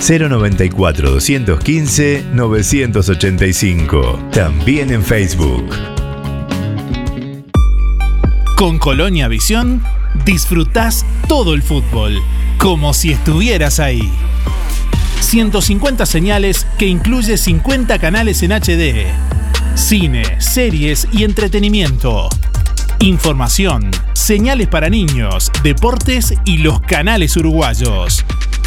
094 215 985. También en Facebook. Con Colonia Visión disfrutás todo el fútbol, como si estuvieras ahí. 150 señales que incluye 50 canales en HD. Cine, series y entretenimiento. Información, señales para niños, deportes y los canales uruguayos.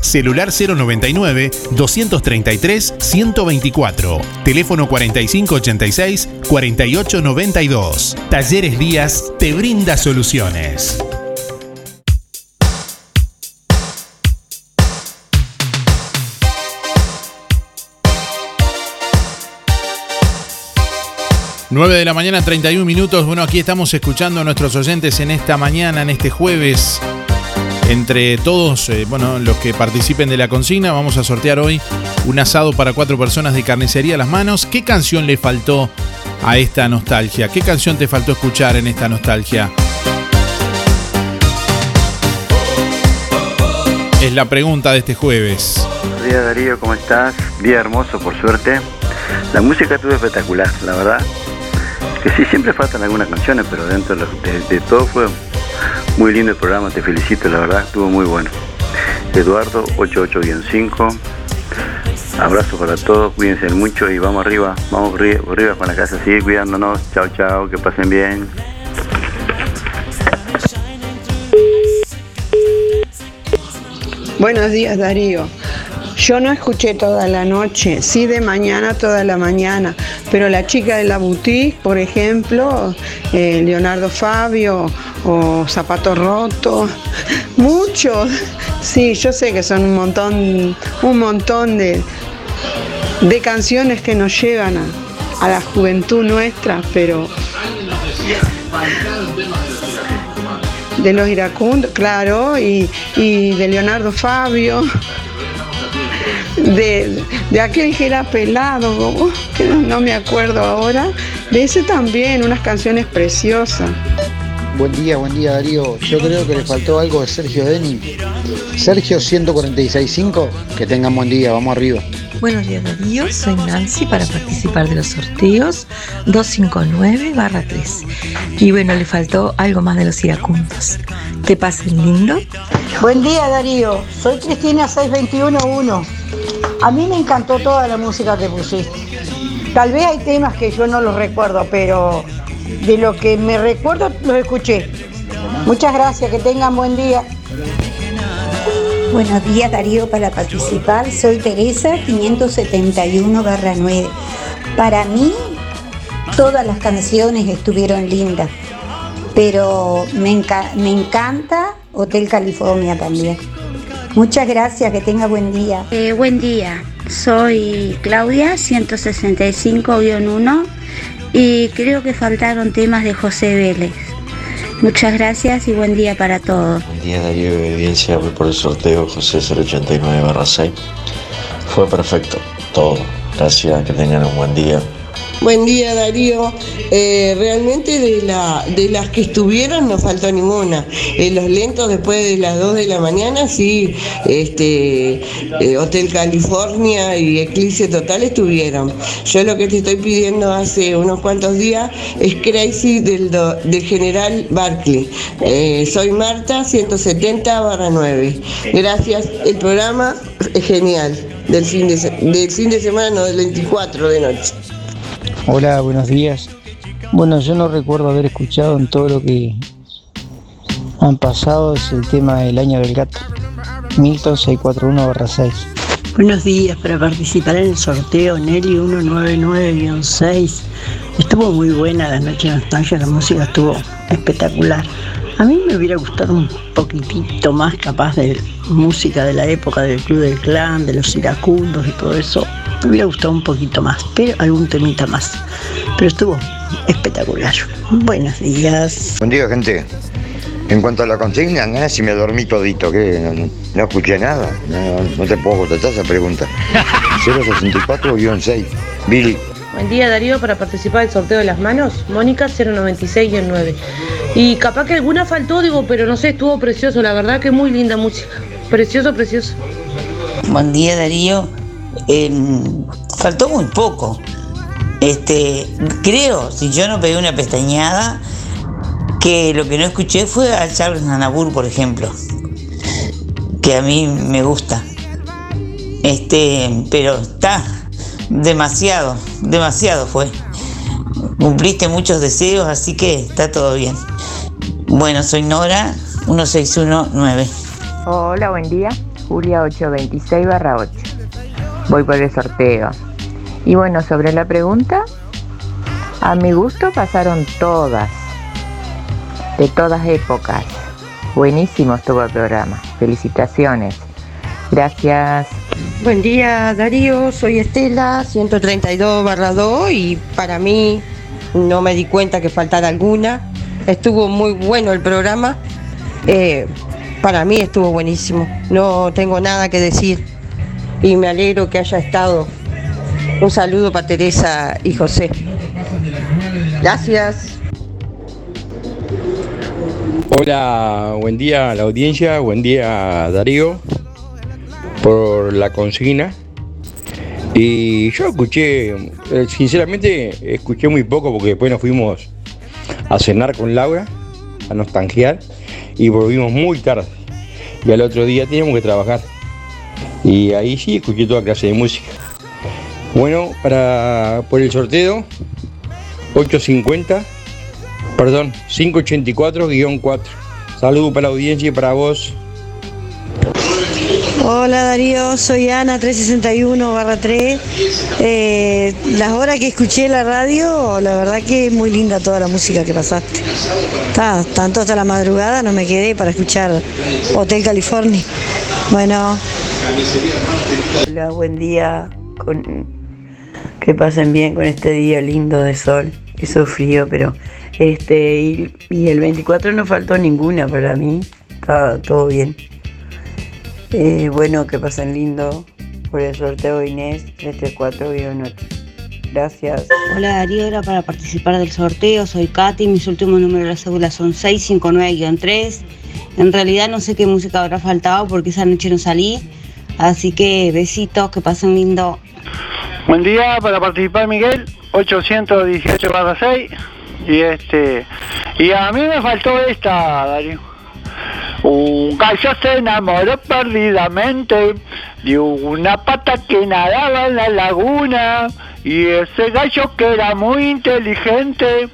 Celular 099-233-124. Teléfono 4586-4892. Talleres Díaz te brinda soluciones. Nueve de la mañana, 31 minutos. Bueno, aquí estamos escuchando a nuestros oyentes en esta mañana, en este jueves entre todos, eh, bueno, los que participen de la consigna, vamos a sortear hoy un asado para cuatro personas de carnicería a las manos. ¿Qué canción le faltó a esta nostalgia? ¿Qué canción te faltó escuchar en esta nostalgia? Es la pregunta de este jueves. Buenos días Darío, ¿cómo estás? Día hermoso, por suerte. La música estuvo espectacular, la verdad. Que sí, siempre faltan algunas canciones, pero dentro de todo fue muy lindo el programa, te felicito, la verdad, estuvo muy bueno. Eduardo, 88-5, Abrazo para todos, cuídense mucho y vamos arriba, vamos arriba, con la casa, sigue cuidándonos. Chao, chao, que pasen bien. Buenos días Darío. Yo no escuché toda la noche, sí de mañana toda la mañana, pero la chica de la boutique, por ejemplo, eh, Leonardo Fabio o Zapato Roto, muchos. Sí, yo sé que son un montón, un montón de, de canciones que nos llevan a, a la juventud nuestra, pero de los iracundos, claro, y, y de Leonardo Fabio, de, de aquel que era pelado, que no, me acuerdo ahora, de ese también, unas canciones preciosas. Buen día, buen día Darío. Yo creo que le faltó algo de Sergio Denis. Sergio 146.5, que tengan buen día, vamos arriba. Buenos días Darío, soy Nancy para participar de los sorteos 259 3. Y bueno, le faltó algo más de los iracundos. Que pasen lindo. Buen día Darío, soy Cristina 6211. A mí me encantó toda la música que pusiste. Tal vez hay temas que yo no los recuerdo, pero de lo que me recuerdo los escuché. Muchas gracias, que tengan buen día. Buenos días Darío para participar. Soy Teresa 571-9. Para mí todas las canciones estuvieron lindas, pero me, enca- me encanta Hotel California también. Muchas gracias, que tenga buen día. Eh, buen día, soy Claudia 165-1 y creo que faltaron temas de José Vélez. Muchas gracias y buen día para todos. Buen día Darío y audiencia, voy por el sorteo José 089 6. Fue perfecto, todo. Gracias, que tengan un buen día. Buen día Darío. Eh, realmente de, la, de las que estuvieron no faltó ninguna. Eh, los lentos después de las 2 de la mañana, sí, este, eh, Hotel California y Eclipse Total estuvieron. Yo lo que te estoy pidiendo hace unos cuantos días es Crazy del, do- del general Barkley. Eh, soy Marta, 170 9. Gracias. El programa es genial. Del fin de, del fin de semana, no, del 24 de noche. Hola, buenos días. Bueno, yo no recuerdo haber escuchado en todo lo que han pasado es el tema del año del gato. Milton 641-6. Buenos días, para participar en el sorteo Nelly 199-6. Estuvo muy buena la noche de nostalgia, la música estuvo espectacular. A mí me hubiera gustado un poquitito más capaz de música de la época del Club del Clan, de los iracundos y todo eso. Me hubiera gustado un poquito más, pero algún temita más. Pero estuvo espectacular. Buenos días. Buen día, gente. En cuanto a la consigna, nada, si me dormí todito, que no, no- no escuché nada. No, no te puedo contestar esa pregunta. 064-6. Billy. Buen día Darío, para participar del sorteo de las manos, Mónica 096 y el 9. Y capaz que alguna faltó, digo, pero no sé, estuvo precioso, la verdad que muy linda música. Precioso, precioso. Buen día Darío. Eh, faltó muy poco. Este, creo, si yo no pegué una pestañeada, que lo que no escuché fue a Charles Nanabur, por ejemplo. Que a mí me gusta. Este, pero está demasiado, demasiado fue. Cumpliste muchos deseos, así que está todo bien. Bueno, soy Nora, 1619. Hola, buen día. Julia 826 barra 8. Voy por el sorteo. Y bueno, sobre la pregunta, a mi gusto pasaron todas, de todas épocas. Buenísimo estuvo el programa. Felicitaciones. Gracias. Buen día Darío, soy Estela, 132 barra 2 y para mí no me di cuenta que faltara alguna. Estuvo muy bueno el programa. Eh, para mí estuvo buenísimo. No tengo nada que decir y me alegro que haya estado. Un saludo para Teresa y José. Gracias. Hola, buen día a la audiencia, buen día Darío por la consigna. Y yo escuché, eh, sinceramente escuché muy poco porque después nos fuimos a cenar con Laura, a nostalgiar, y volvimos muy tarde. Y al otro día teníamos que trabajar. Y ahí sí escuché toda clase de música. Bueno, para por el sorteo, 850, perdón, 584-4. Saludos para la audiencia y para vos. Hola Darío, soy Ana 361 barra 3. Eh, las horas que escuché la radio, la verdad que es muy linda toda la música que pasaste. Está, tanto hasta la madrugada no me quedé para escuchar Hotel California. Bueno. Hola, buen día. Que pasen bien con este día lindo de sol. Hizo frío, pero este y, el 24 no faltó ninguna para mí. Está todo bien. Eh, bueno, que pasen lindo por el sorteo Inés 334-8. Gracias. Hola Darío, era para participar del sorteo. Soy Katy, mis últimos números de la cédula son 659-3. En realidad no sé qué música habrá faltado porque esa noche no salí. Así que besitos, que pasen lindo. Buen día para participar Miguel, 818 barra 6. Y este. Y a mí me faltó esta, Darío. Un gallo se enamoró perdidamente de una pata que nadaba en la laguna. Y ese gallo que era muy inteligente,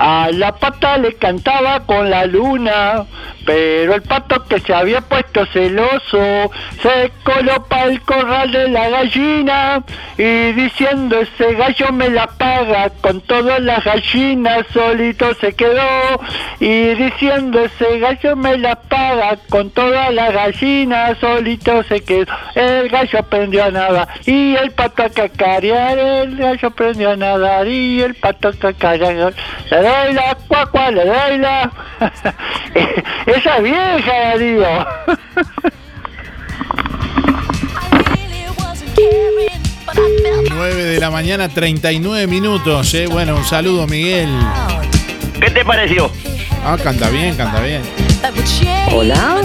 a la pata le cantaba con la luna. Pero el pato que se había puesto celoso se coló para el corral de la gallina y diciendo ese gallo me la paga con todas las gallinas solito se quedó y diciendo ese gallo me la paga con todas las gallinas solito se quedó. El gallo aprendió a nadar y el pato a cacarear, el gallo aprendió a nadar y el pato a cacarear. Le doy la cuacua, le doy la... Esa es vieja, Darío. 9 de la mañana, 39 minutos. Eh. Bueno, un saludo, Miguel. ¿Qué te pareció? Ah, canta bien, canta bien. Hola.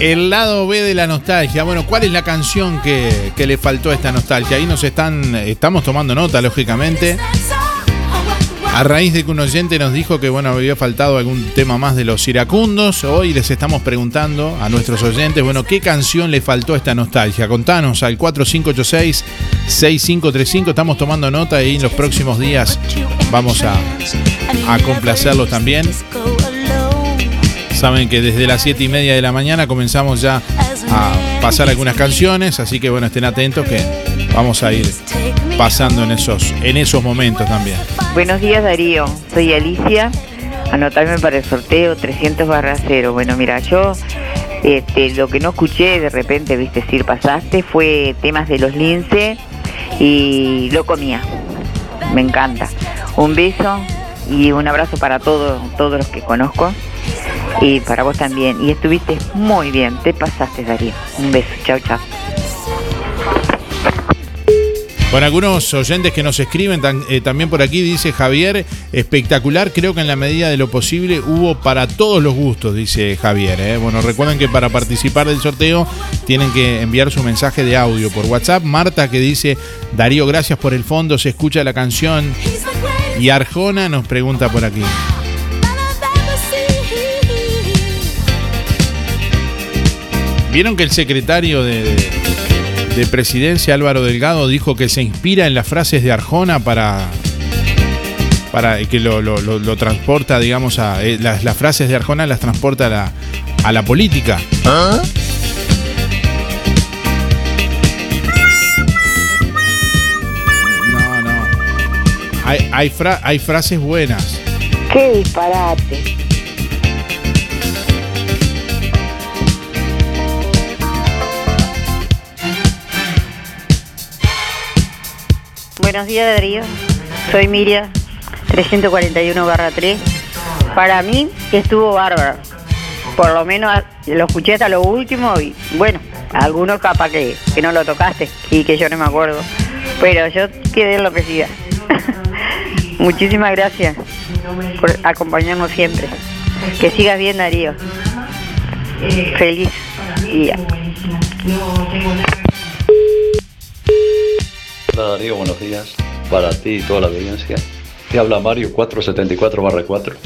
El lado B de la nostalgia. Bueno, ¿cuál es la canción que, que le faltó a esta nostalgia? Ahí nos están, estamos tomando nota, lógicamente. A raíz de que un oyente nos dijo que bueno, había faltado algún tema más de los iracundos, hoy les estamos preguntando a nuestros oyentes, bueno, ¿qué canción le faltó a esta nostalgia? Contanos al 4586-6535, estamos tomando nota y en los próximos días vamos a, a complacerlos también. Saben que desde las 7 y media de la mañana comenzamos ya a pasar algunas canciones, así que bueno, estén atentos que vamos a ir pasando en esos, en esos momentos también. Buenos días Darío, soy Alicia, anotarme para el sorteo 300 barra 0. Bueno, mira, yo este, lo que no escuché de repente, viste, decir pasaste, fue temas de los lince y lo comía. Me encanta. Un beso y un abrazo para todos, todos los que conozco y para vos también. Y estuviste muy bien, te pasaste Darío. Un beso, chao, chao. Con algunos oyentes que nos escriben eh, también por aquí, dice Javier, espectacular, creo que en la medida de lo posible hubo para todos los gustos, dice Javier. eh. Bueno, recuerden que para participar del sorteo tienen que enviar su mensaje de audio por WhatsApp. Marta que dice, Darío, gracias por el fondo, se escucha la canción. Y Arjona nos pregunta por aquí. ¿Vieron que el secretario de, de- de presidencia, Álvaro Delgado, dijo que se inspira en las frases de Arjona para, para que lo, lo- transporta, digamos, a eh, las, las frases de Arjona las transporta a la, a la política? No, no. Hay, hay, fra- hay frases buenas. ¡Qué disparate! Buenos días, Darío. Soy Miriam, 341 barra 3. Para mí estuvo bárbaro. Por lo menos lo escuché hasta lo último y bueno, algunos capaz que, que no lo tocaste y que yo no me acuerdo. Pero yo quedé enloquecida. Muchísimas gracias por acompañarnos siempre. Que sigas bien, Darío. Feliz día. Hola Darío, buenos días. Para ti y toda la audiencia. Te habla Mario 474 4.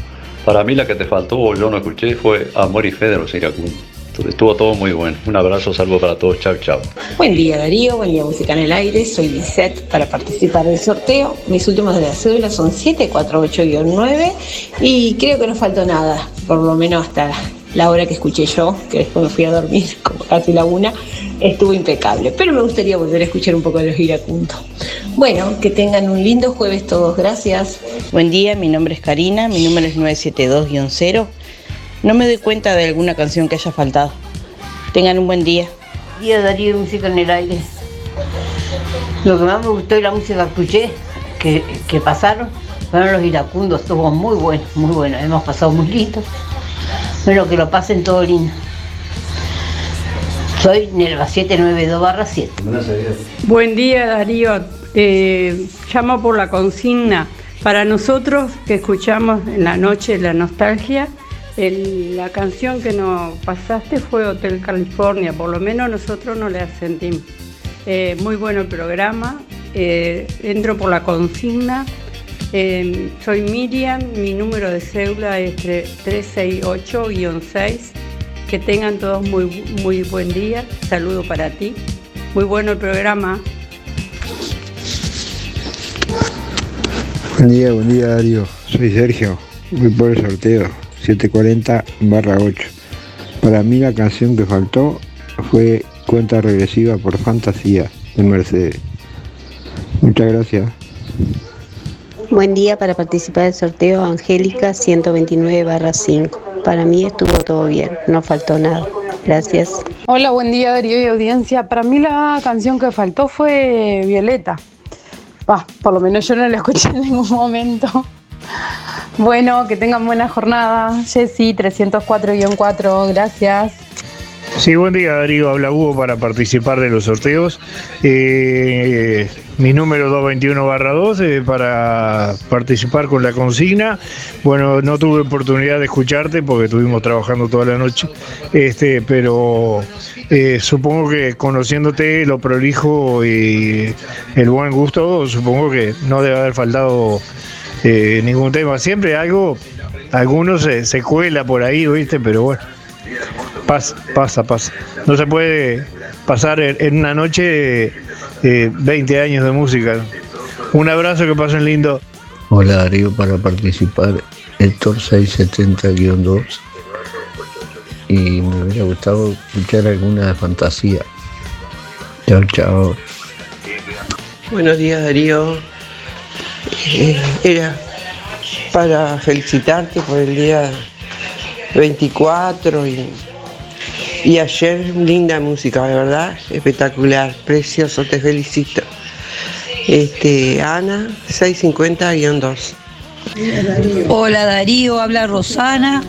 Para mí la que te faltó o yo no escuché fue Amor y Fe de los estuvo todo muy bueno. Un abrazo, salvo para todos. Chao, chao. Buen día Darío, buen día Música en el Aire, soy Lisette para participar del sorteo. Mis últimos de la cédula son 748-9 y creo que no faltó nada, por lo menos hasta la hora que escuché yo, que después me fui a dormir como casi la una, estuvo impecable. Pero me gustaría volver a escuchar un poco de los iracundos. Bueno, que tengan un lindo jueves todos, gracias. Buen día, mi nombre es Karina, mi número es 972-0. No me doy cuenta de alguna canción que haya faltado. Tengan un buen día. Día Darío Música en el Aire. Lo que más me gustó de la música que escuché, que, que pasaron, fueron los iracundos. Estuvo muy bueno, muy bueno. Hemos pasado muy lindo. Pero que lo pasen todo lindo. Soy Nelva 792 7. Buen día Darío, Eh, llamo por la consigna. Para nosotros que escuchamos en la noche la nostalgia, el- la canción que nos pasaste fue Hotel California, por lo menos nosotros no la sentimos. Eh, muy bueno el programa, eh, entro por la consigna. Eh, soy Miriam, mi número de cédula es tre- 368-6. Que tengan todos muy, muy buen día. Saludo para ti. Muy bueno el programa. Buen día, buen día Darío. Soy Sergio. Voy por el sorteo 740 barra 8. Para mí la canción que faltó fue Cuenta Regresiva por Fantasía de Mercedes. Muchas gracias. Buen día para participar del sorteo Angélica 129-5. Para mí estuvo todo bien, no faltó nada. Gracias. Hola, buen día Darío y audiencia. Para mí la canción que faltó fue Violeta. Bah, por lo menos yo no la escuché en ningún momento. Bueno, que tengan buena jornada. Jessy 304-4, gracias. Sí, buen día Darío, habla Hugo para participar de los sorteos. Eh, mi número 221-2 eh, para participar con la consigna. Bueno, no tuve oportunidad de escucharte porque estuvimos trabajando toda la noche, este, pero eh, supongo que conociéndote lo prolijo y el buen gusto, supongo que no debe haber faltado eh, ningún tema. Siempre algo, algunos se, se cuela por ahí, ¿viste? Pero bueno. Pasa, pasa, pasa. No se puede pasar en, una noche eh, 20 años de música. Un abrazo, que pasen lindo. Hola Darío, para participar, Héctor 670-2. Y me hubiera gustado escuchar alguna de fantasía. Chao, chao. Buenos días Darío. Eh, era para felicitarte por el día 24 y, y ayer linda música, de verdad, espectacular, precioso, te felicito. Este, Ana 650-2. Hola Darío, habla Rosana.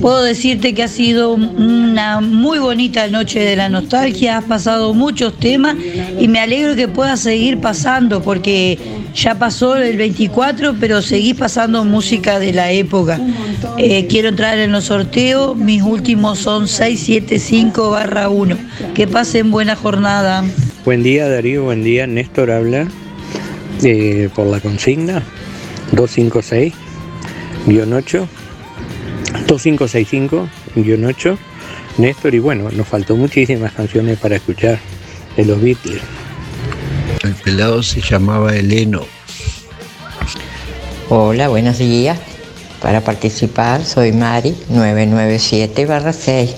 Puedo decirte que ha sido una muy bonita noche de la nostalgia, has pasado muchos temas y me alegro que puedas seguir pasando porque ya pasó el 24, pero seguís pasando música de la época. Eh, quiero entrar en los sorteos, mis últimos son 675 barra 1. Que pasen buena jornada. Buen día Darío, buen día. Néstor habla eh, por la consigna 256-8, 2565-8, Néstor y bueno, nos faltó muchísimas canciones para escuchar de los Beatles. El pelado se llamaba Eleno. Hola, buenos días. Para participar soy Mari 997-6.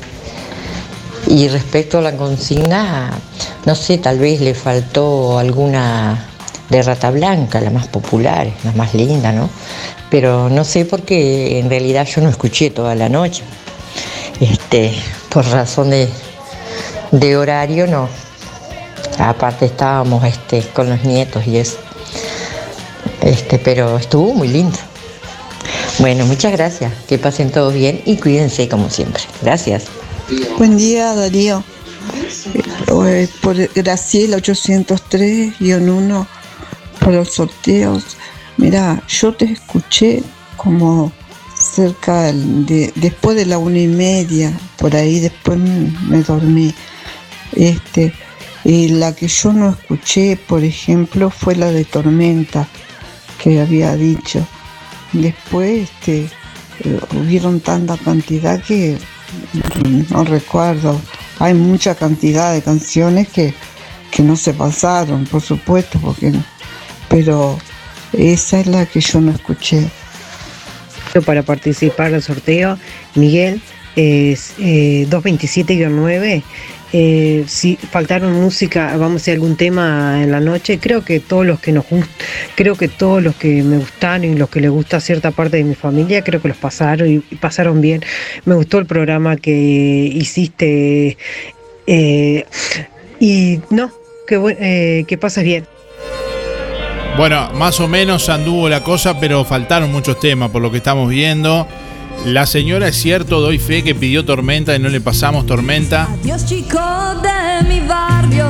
Y respecto a la consigna, no sé, tal vez le faltó alguna de Rata Blanca, la más popular, la más linda, ¿no? Pero no sé porque en realidad yo no escuché toda la noche. Este, por razón de, de horario no. Aparte estábamos este, con los nietos y eso. Este, pero estuvo muy lindo. Bueno, muchas gracias. Que pasen todos bien y cuídense como siempre. Gracias. Buen día, Darío. Eh, por Graciela 803-1 por los sorteos. Mira, yo te escuché como cerca de, después de la una y media, por ahí después me dormí. Este, la que yo no escuché, por ejemplo, fue la de Tormenta, que había dicho. Después este, eh, hubieron tanta cantidad que no recuerdo. Hay mucha cantidad de canciones que, que no se pasaron, por supuesto, porque pero esa es la que yo no escuché. Para participar del sorteo, Miguel es eh, 227-9. Eh, si faltaron música, vamos a hacer algún tema en la noche. Creo que todos los que nos creo que todos los que me gustaron y los que les gusta cierta parte de mi familia, creo que los pasaron y, pasaron bien. Me gustó el programa que hiciste eh, y no, que, eh, que pases bien. Bueno, más o menos anduvo la cosa, pero faltaron muchos temas por lo que estamos viendo. La señora es cierto, doy fe que pidió tormenta y no le pasamos tormenta. Dios chico de mi barrio,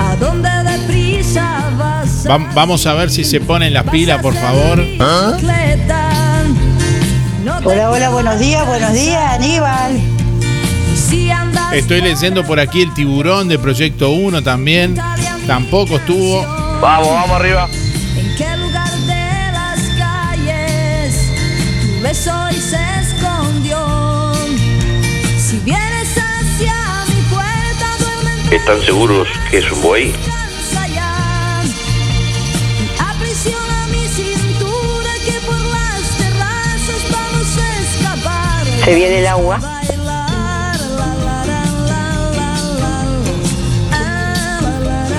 ¿a dónde deprisa vas? Va- vamos a ver si se ponen las pilas, por favor. Hola, hola, buenos días, buenos días, Aníbal. Estoy leyendo por aquí el tiburón de Proyecto 1 también. Tampoco estuvo. Vamos, vamos arriba. Beso hoy se escondió? Si vienes hacia mi puerta, duerme ¿Están seguros que es un buey? Aprisiona mi cintura que por las terrazas vamos a escapar. Se viene el agua.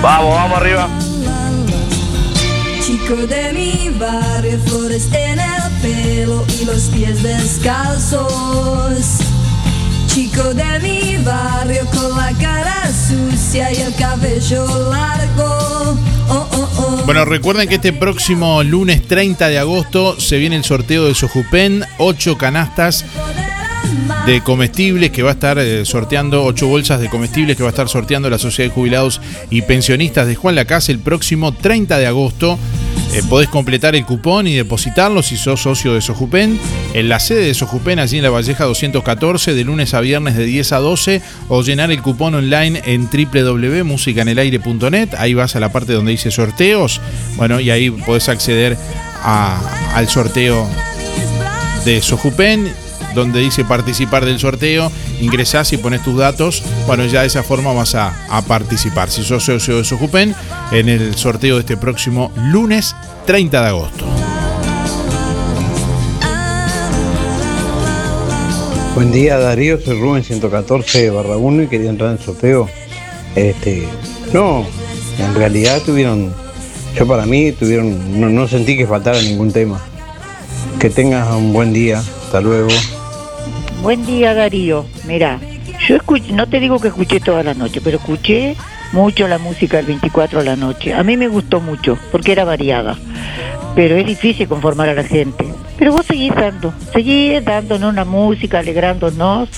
Vamos, vamos arriba. Chico de mi barrio, flores en el pelo y los pies descalzos. Chico de mi barrio con la cara sucia y el cabello largo. Oh, oh, oh. Bueno, recuerden que este próximo lunes 30 de agosto se viene el sorteo de Sojupen, 8 canastas de comestibles que va a estar eh, sorteando, 8 bolsas de comestibles que va a estar sorteando la Sociedad de Jubilados y Pensionistas de Juan Lacase el próximo 30 de agosto. Eh, podés completar el cupón y depositarlo si sos socio de Sojupen en la sede de Sojupen, allí en la Valleja 214, de lunes a viernes de 10 a 12, o llenar el cupón online en www.musicanelaire.net. Ahí vas a la parte donde dice sorteos, bueno, y ahí podés acceder al sorteo de Sojupen, donde dice participar del sorteo, ingresás y pones tus datos, bueno, ya de esa forma vas a, participar, si sos socio de Sojupen, en el sorteo de este próximo lunes 30 de agosto. Buen día Darío, soy Rubén 114 barra 1 y quería entrar en el sorteo. Este, no, en realidad tuvieron, yo para mí tuvieron, no sentí que faltara ningún tema. Que tengas un buen día, hasta luego. Buen día Darío, mira, yo escuché, no te digo que escuché toda la noche, pero escuché mucho la música del 24 a la noche. A mí me gustó mucho, porque era variada, pero es difícil conformar a la gente. Pero vos seguís dando, seguís dándonos una música, alegrándonos.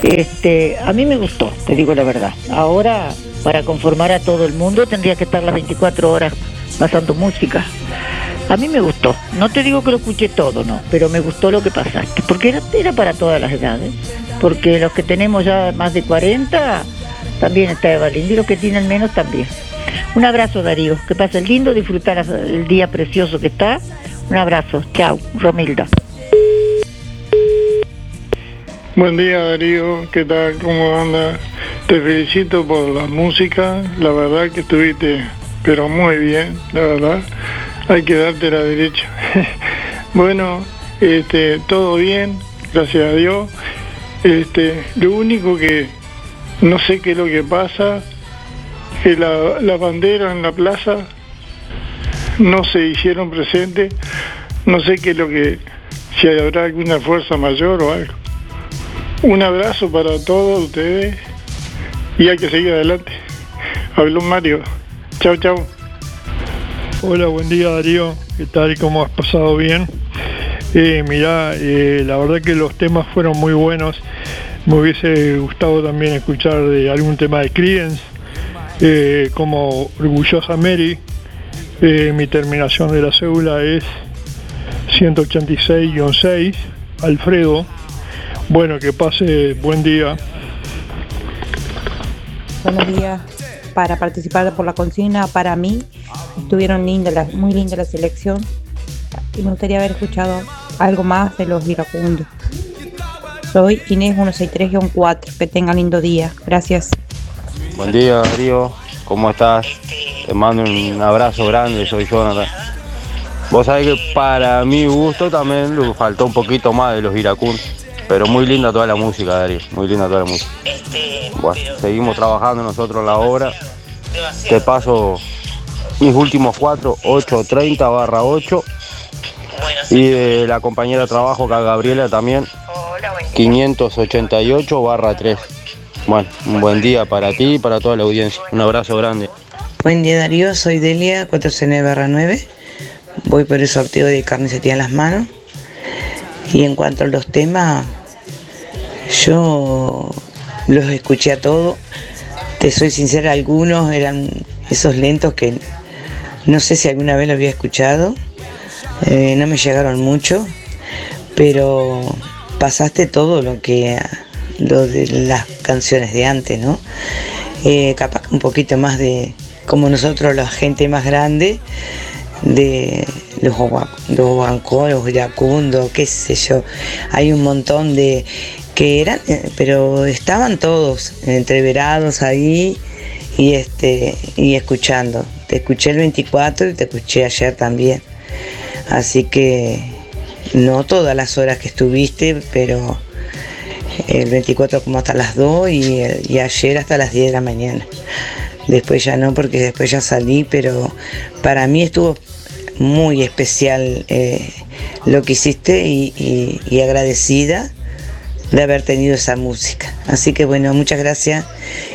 Este, a mí me gustó, te digo la verdad. Ahora, para conformar a todo el mundo, tendría que estar las 24 horas pasando música. A mí me gustó. No te digo que lo escuché todo, no, pero me gustó lo que pasaste. Porque era, era para todas las edades. Porque los que tenemos ya más de 40, también está Eva Lindo, y los que tienen menos también. Un abrazo, Darío. Que pases lindo, disfrutar el día precioso que está. Un abrazo. Chao, Romilda. Buen día Darío, ¿qué tal? ¿Cómo anda? Te felicito por la música, la verdad que estuviste, pero muy bien, la verdad. Hay que darte la derecha. bueno, este, todo bien, gracias a Dios. Este, lo único que no sé qué es lo que pasa, que la, la bandera en la plaza no se hicieron presentes, no sé qué es lo que, si habrá alguna fuerza mayor o algo. Un abrazo para todos ustedes y hay que seguir adelante. Habló Mario. Chao, chao. Hola, buen día Darío. ¿Qué tal? ¿Cómo has pasado bien? Eh, mirá, eh, la verdad que los temas fueron muy buenos. Me hubiese gustado también escuchar de algún tema de Creedence, eh, como Orgullosa Mary. Eh, mi terminación de la cédula es 186-6. Alfredo. Bueno, que pase buen día. Buenos días. Para participar por la consigna, para mí, estuvieron lindas, muy linda la selección y me gustaría haber escuchado algo más de los iracundos. Soy Inés 163-4. Que tengan lindo día. Gracias. Buen día, Darío. ¿Cómo estás? Te mando un abrazo grande, soy Jonathan. Vos sabés que para mi gusto también le faltó un poquito más de los iracundos. Pero muy linda toda la música, Darío. Muy linda toda la música. Bueno, seguimos trabajando nosotros la obra. Te paso mis últimos cuatro, 830 barra 8. Y de la compañera de trabajo, acá Gabriela también, 588 barra 3. Bueno, un buen día para ti y para toda la audiencia. Un abrazo grande. Buen día Darío, soy Delia 409 9. Voy por el sorteo de carne setía en las manos. Y en cuanto a los temas, yo los escuché a todos. Te soy sincera, algunos eran esos lentos que no sé si alguna vez lo había escuchado. Eh, no me llegaron mucho, pero pasaste todo lo que de las canciones de antes, ¿no? Eh, capaz un poquito más de, como nosotros, la gente más grande, de los, los bancos, los iracundos, qué sé yo. Hay un montón de que eran, eh, pero estaban todos entreverados ahí y este y escuchando. Te escuché el 24 y te escuché ayer también. Así que no todas las horas que estuviste, pero el 24 como hasta las 2 y, ayer hasta las 10 de la mañana. Después ya no, porque después ya salí, pero para mí estuvo muy especial eh, lo que hiciste y, y- y agradecida de haber tenido esa música. Así que bueno, muchas gracias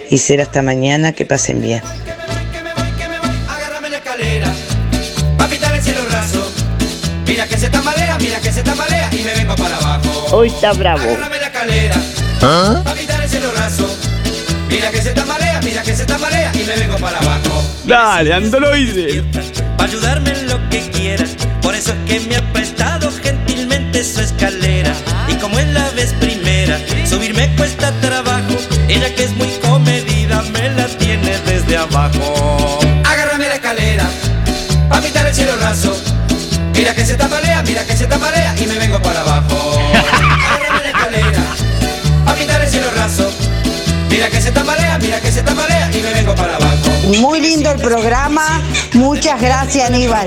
y será hasta mañana, que pasen bien. Mira que se tambalea, mira que se tambalea y me vengo para abajo. Hoy está bravo. Agárrame la escalera. ¿Ah? Pa' pintar el cielo raso. Mira que se tambalea, mira que se tambalea y me vengo para abajo. Dale, androide. Para ayudarme en lo que quiera. Por eso es que me ha prestado gentilmente su escalera. Y como es la vez primera, subirme cuesta trabajo. Ella que es muy comedida me la tiene desde abajo. Agárrame la escalera. Pa' pintar el cielo raso. Mira que se tambalea, mira que se tambalea y me vengo para abajo. Agárrame la escalera. Pa' pintar el cielo raso. Mira que se tambalea, mira que se tambalea y me vengo para abajo. Muy lindo el programa. Muchas gracias, Aníbal.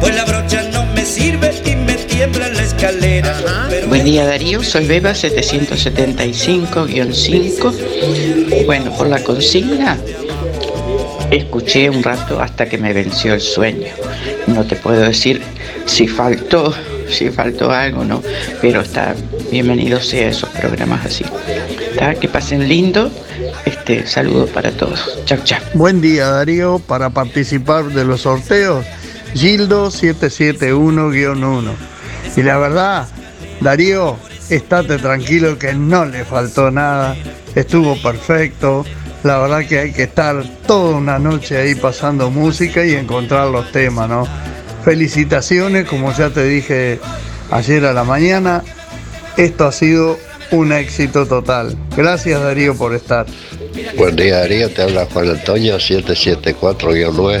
Pues la brocha no me sirve y me tiembla la escalera. Buen día Darío, soy Beba 775-5. Bueno, por la consigna escuché un rato hasta que me venció el sueño. No te puedo decir si faltó, si faltó algo, ¿no? Pero está bienvenido sea esos programas así. Está, que pasen lindo. Este saludo para todos. Chao, chao. Buen día Darío, para participar de los sorteos, Gildo 771-1. Y la verdad, Darío, estate tranquilo que no le faltó nada, estuvo perfecto. La verdad que hay que estar toda una noche ahí pasando música y encontrar los temas, ¿no? Felicitaciones, como ya te dije ayer a la mañana, esto ha sido un éxito total. Gracias Darío por estar. Buen día Darío, te habla Juan Antonio 774-9.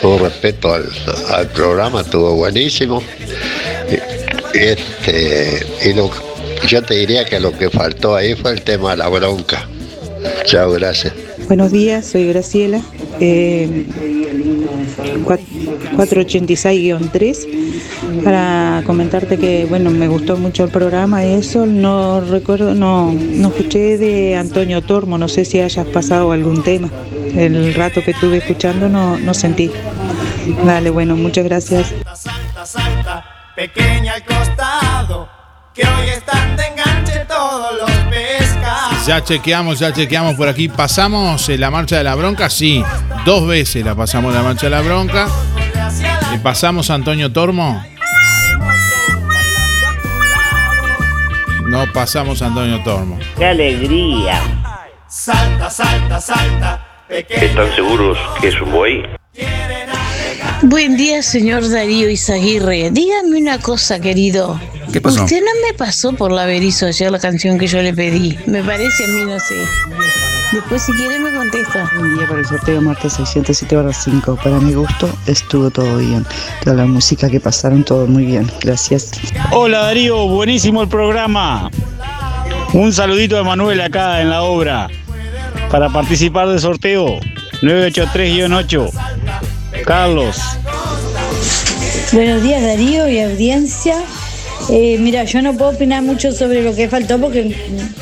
Con respeto al, programa, estuvo buenísimo. Este, y lo, yo te diría que lo que faltó ahí fue el tema de la bronca. Chao, gracias. Buenos días, soy Graciela. eh, cua- 486-3 para comentarte que bueno me gustó mucho el programa eso no recuerdo no no escuché de Antonio Tormo no sé si hayas pasado algún tema el rato que estuve escuchando no no sentí dale bueno muchas gracias salta, salta, pequeña al costado, que hoy están de enganche todos los pescados. Ya chequeamos, ya chequeamos por aquí. ¿Pasamos eh, la marcha de la bronca? Sí, dos veces la pasamos la marcha de la bronca. ¿Le pasamos a Antonio Tormo? No pasamos a Antonio Tormo. ¡Qué alegría! Salta, salta, salta. ¿Están seguros que es un buey? Buen día, señor Darío Izaguirre. Dígame una cosa, querido. ¿Qué pasó? Usted no me pasó por la Berizo ayer la canción que yo le pedí. Me parece a mí, no sé. Después, si quiere, me contesta. Buen día para el sorteo martes 607 5. Para mi gusto estuvo todo bien. Toda la música que pasaron, todo muy bien. Gracias. Hola Darío, buenísimo el programa. Un saludito a Manuel acá en la obra para participar del sorteo 983-8. Carlos. Buenos días Darío y audiencia. Eh, mira, yo no puedo opinar mucho sobre lo que faltó porque,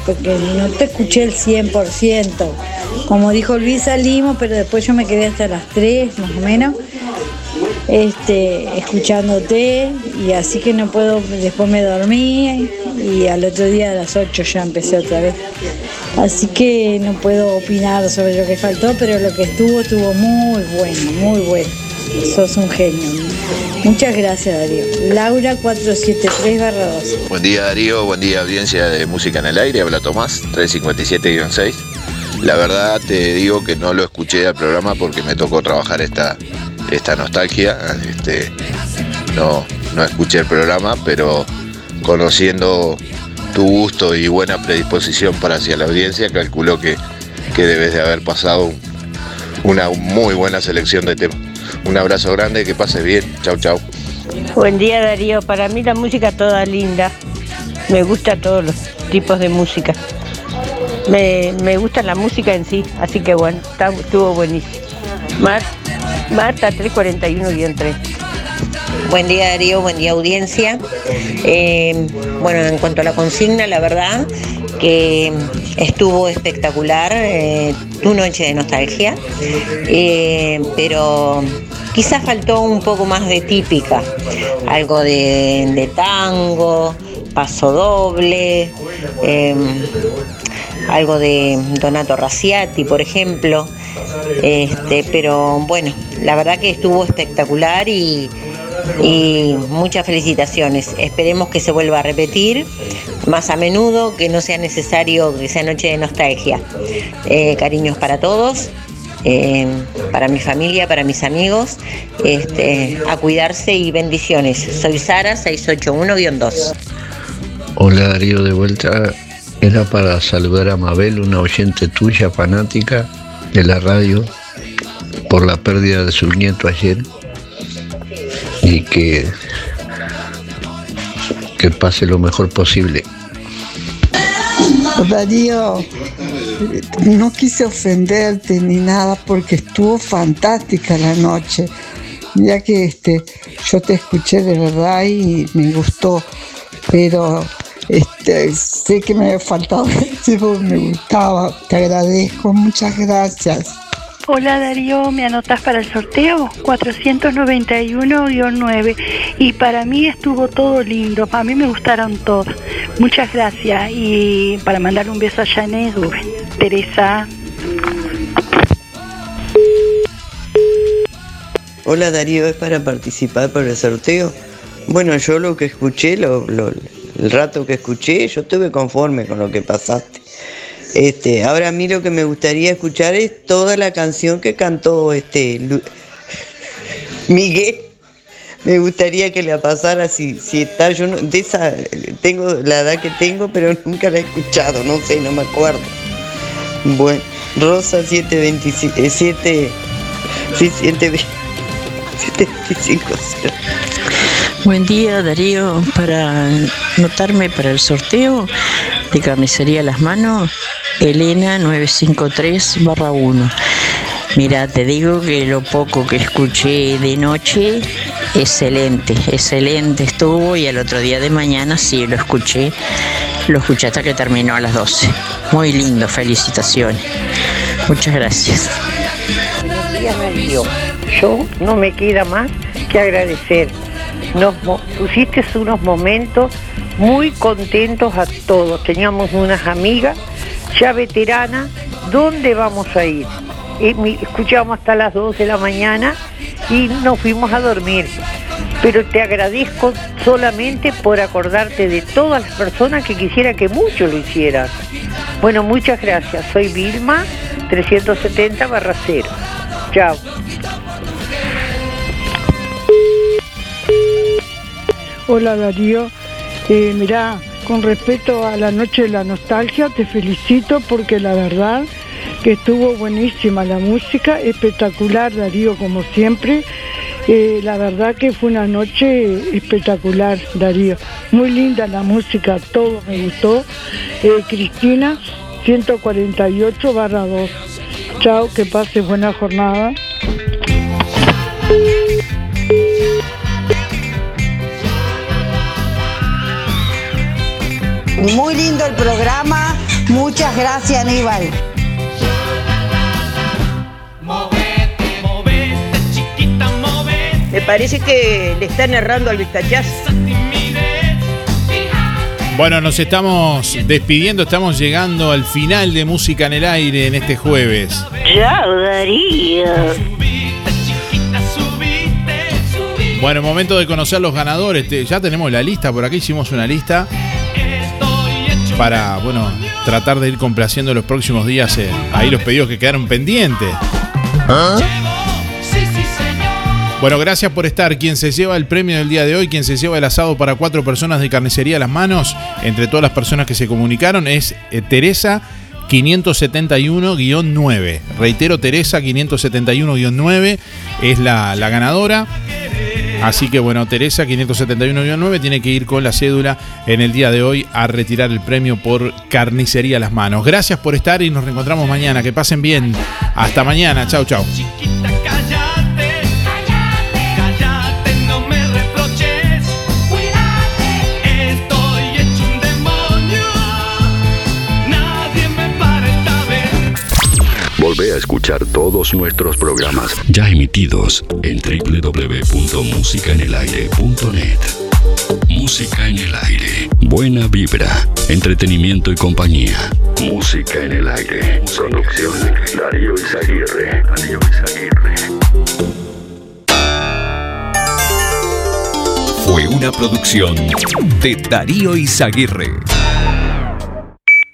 porque no te escuché el 100%. Como dijo Luis, salimos, pero después yo me quedé hasta las 3 más o menos, este, escuchándote y así que no puedo, después me dormí y al otro día a las 8 ya empecé otra vez. Así que no puedo opinar sobre lo que faltó, pero lo que estuvo estuvo muy bueno, muy bueno. Sos un genio. Muchas gracias Darío. Laura 473 2. Buen día Darío, buen día audiencia de Música en el Aire, habla Tomás, 357-6. La verdad te digo que no lo escuché al programa porque me tocó trabajar esta, esta nostalgia. Este, no, no escuché el programa, pero conociendo tu gusto y buena predisposición para hacia la audiencia, calculo que, que debes de haber pasado una muy buena selección de temas. Un abrazo grande, que pases bien. Chau, chau. Buen día Darío, para mí la música toda linda. Me gusta todos los tipos de música. Me, me gusta la música en sí, así que bueno, está- estuvo buenísimo. Mar- Marta 341-3. Buen día Darío, buen día audiencia. Eh, bueno, en cuanto a la consigna, la verdad que estuvo espectacular, eh, tu noche de nostalgia, eh, pero quizás faltó un poco más de típica, algo de, tango, paso doble, eh, algo de Donato Raciati, por ejemplo. Este, pero bueno, la verdad que estuvo espectacular y, y muchas felicitaciones. Esperemos que se vuelva a repetir más a menudo, que no sea necesario que sea noche de nostalgia. Eh, cariños para todos, eh, para mi familia, para mis amigos, este, a cuidarse y bendiciones. Soy Sara 681-2. Hola Darío, de vuelta. Era para saludar a Mabel, una oyente tuya, fanática de la radio, por la pérdida de su nieto ayer. Y que, que pase lo mejor posible. Darío, no quise ofenderte ni nada porque estuvo fantástica la noche. Ya que este, yo te escuché de verdad y me gustó, pero este, sé que me ha faltado me gustaba. Te agradezco, muchas gracias. Hola Darío, ¿me anotas para el sorteo? 491-9. Y para mí estuvo todo lindo, a mí me gustaron todas. Muchas gracias. Y para mandar un beso a Janet. Teresa. Hola Darío, ¿es para participar por el sorteo? Bueno, yo lo que escuché, lo, lo- el rato que escuché, yo estuve conforme con lo que pasaste. Este, ahora a mí lo que me gustaría escuchar es toda la canción que cantó este Miguel. Me gustaría que la pasara si, si está, yo no- de esa tengo la edad que tengo, pero nunca la he escuchado, no sé, no me acuerdo. Bueno, Rosa 725 eh, 7 sí, 7 725 Buen día Darío, para notarme para el sorteo de carnicería Las Manos, Elena 953 barra 1. Mira, te digo que lo poco que escuché de noche, excelente, excelente estuvo y al otro día de mañana sí lo escuché, lo escuché hasta que terminó a las 12. Muy lindo, felicitaciones. Muchas gracias. Yo no me queda más que agradecer. Nos pusiste unos momentos muy contentos a todos. Teníamos unas amigas ya veteranas. ¿Dónde vamos a ir? Escuchamos hasta las 2 de la mañana y nos fuimos a dormir. Pero te agradezco solamente por acordarte de todas las personas que quisiera que mucho lo hicieran. Bueno, muchas gracias. Soy Vilma, 370 barra 0. Chao. Hola Darío, eh, mirá, con respecto a la noche de la nostalgia, te felicito porque la verdad que estuvo buenísima la música, espectacular Darío como siempre. Eh, la verdad que fue una noche espectacular, Darío. Muy linda la música, todo me gustó. Eh, Cristina, 148 barra 2. Chao, que pase buena jornada. Muy lindo el programa. Muchas gracias, Aníbal. Me parece que le están errando al vistachazo. Bueno, nos estamos despidiendo, estamos llegando al final de Música en el Aire en este jueves. Chao, Darío. Bueno, momento de conocer los ganadores. Ya tenemos la lista, por aquí hicimos una lista para, bueno, tratar de ir complaciendo los próximos días eh, ahí los pedidos que quedaron pendientes. Bueno, gracias por estar. Quien se lleva el premio del día de hoy, quien se lleva el asado para cuatro personas de carnicería a las manos, entre todas las personas que se comunicaron, es eh, Teresa 571-9. Reitero, Teresa 571-9 es la, la ganadora. Así que bueno, Teresa 571-9 tiene que ir con la cédula en el día de hoy a retirar el premio por carnicería a las manos. Gracias por estar y nos reencontramos mañana. Que pasen bien. Hasta mañana. Chau, chau. Volvé a escuchar todos nuestros programas ya emitidos en www.musicaenelaire.net. Música en el aire. Buena vibra, entretenimiento y compañía. Música en el aire. Producción Darío Izaguirre. Darío Izaguirre. Fue una producción de Darío Izaguirre.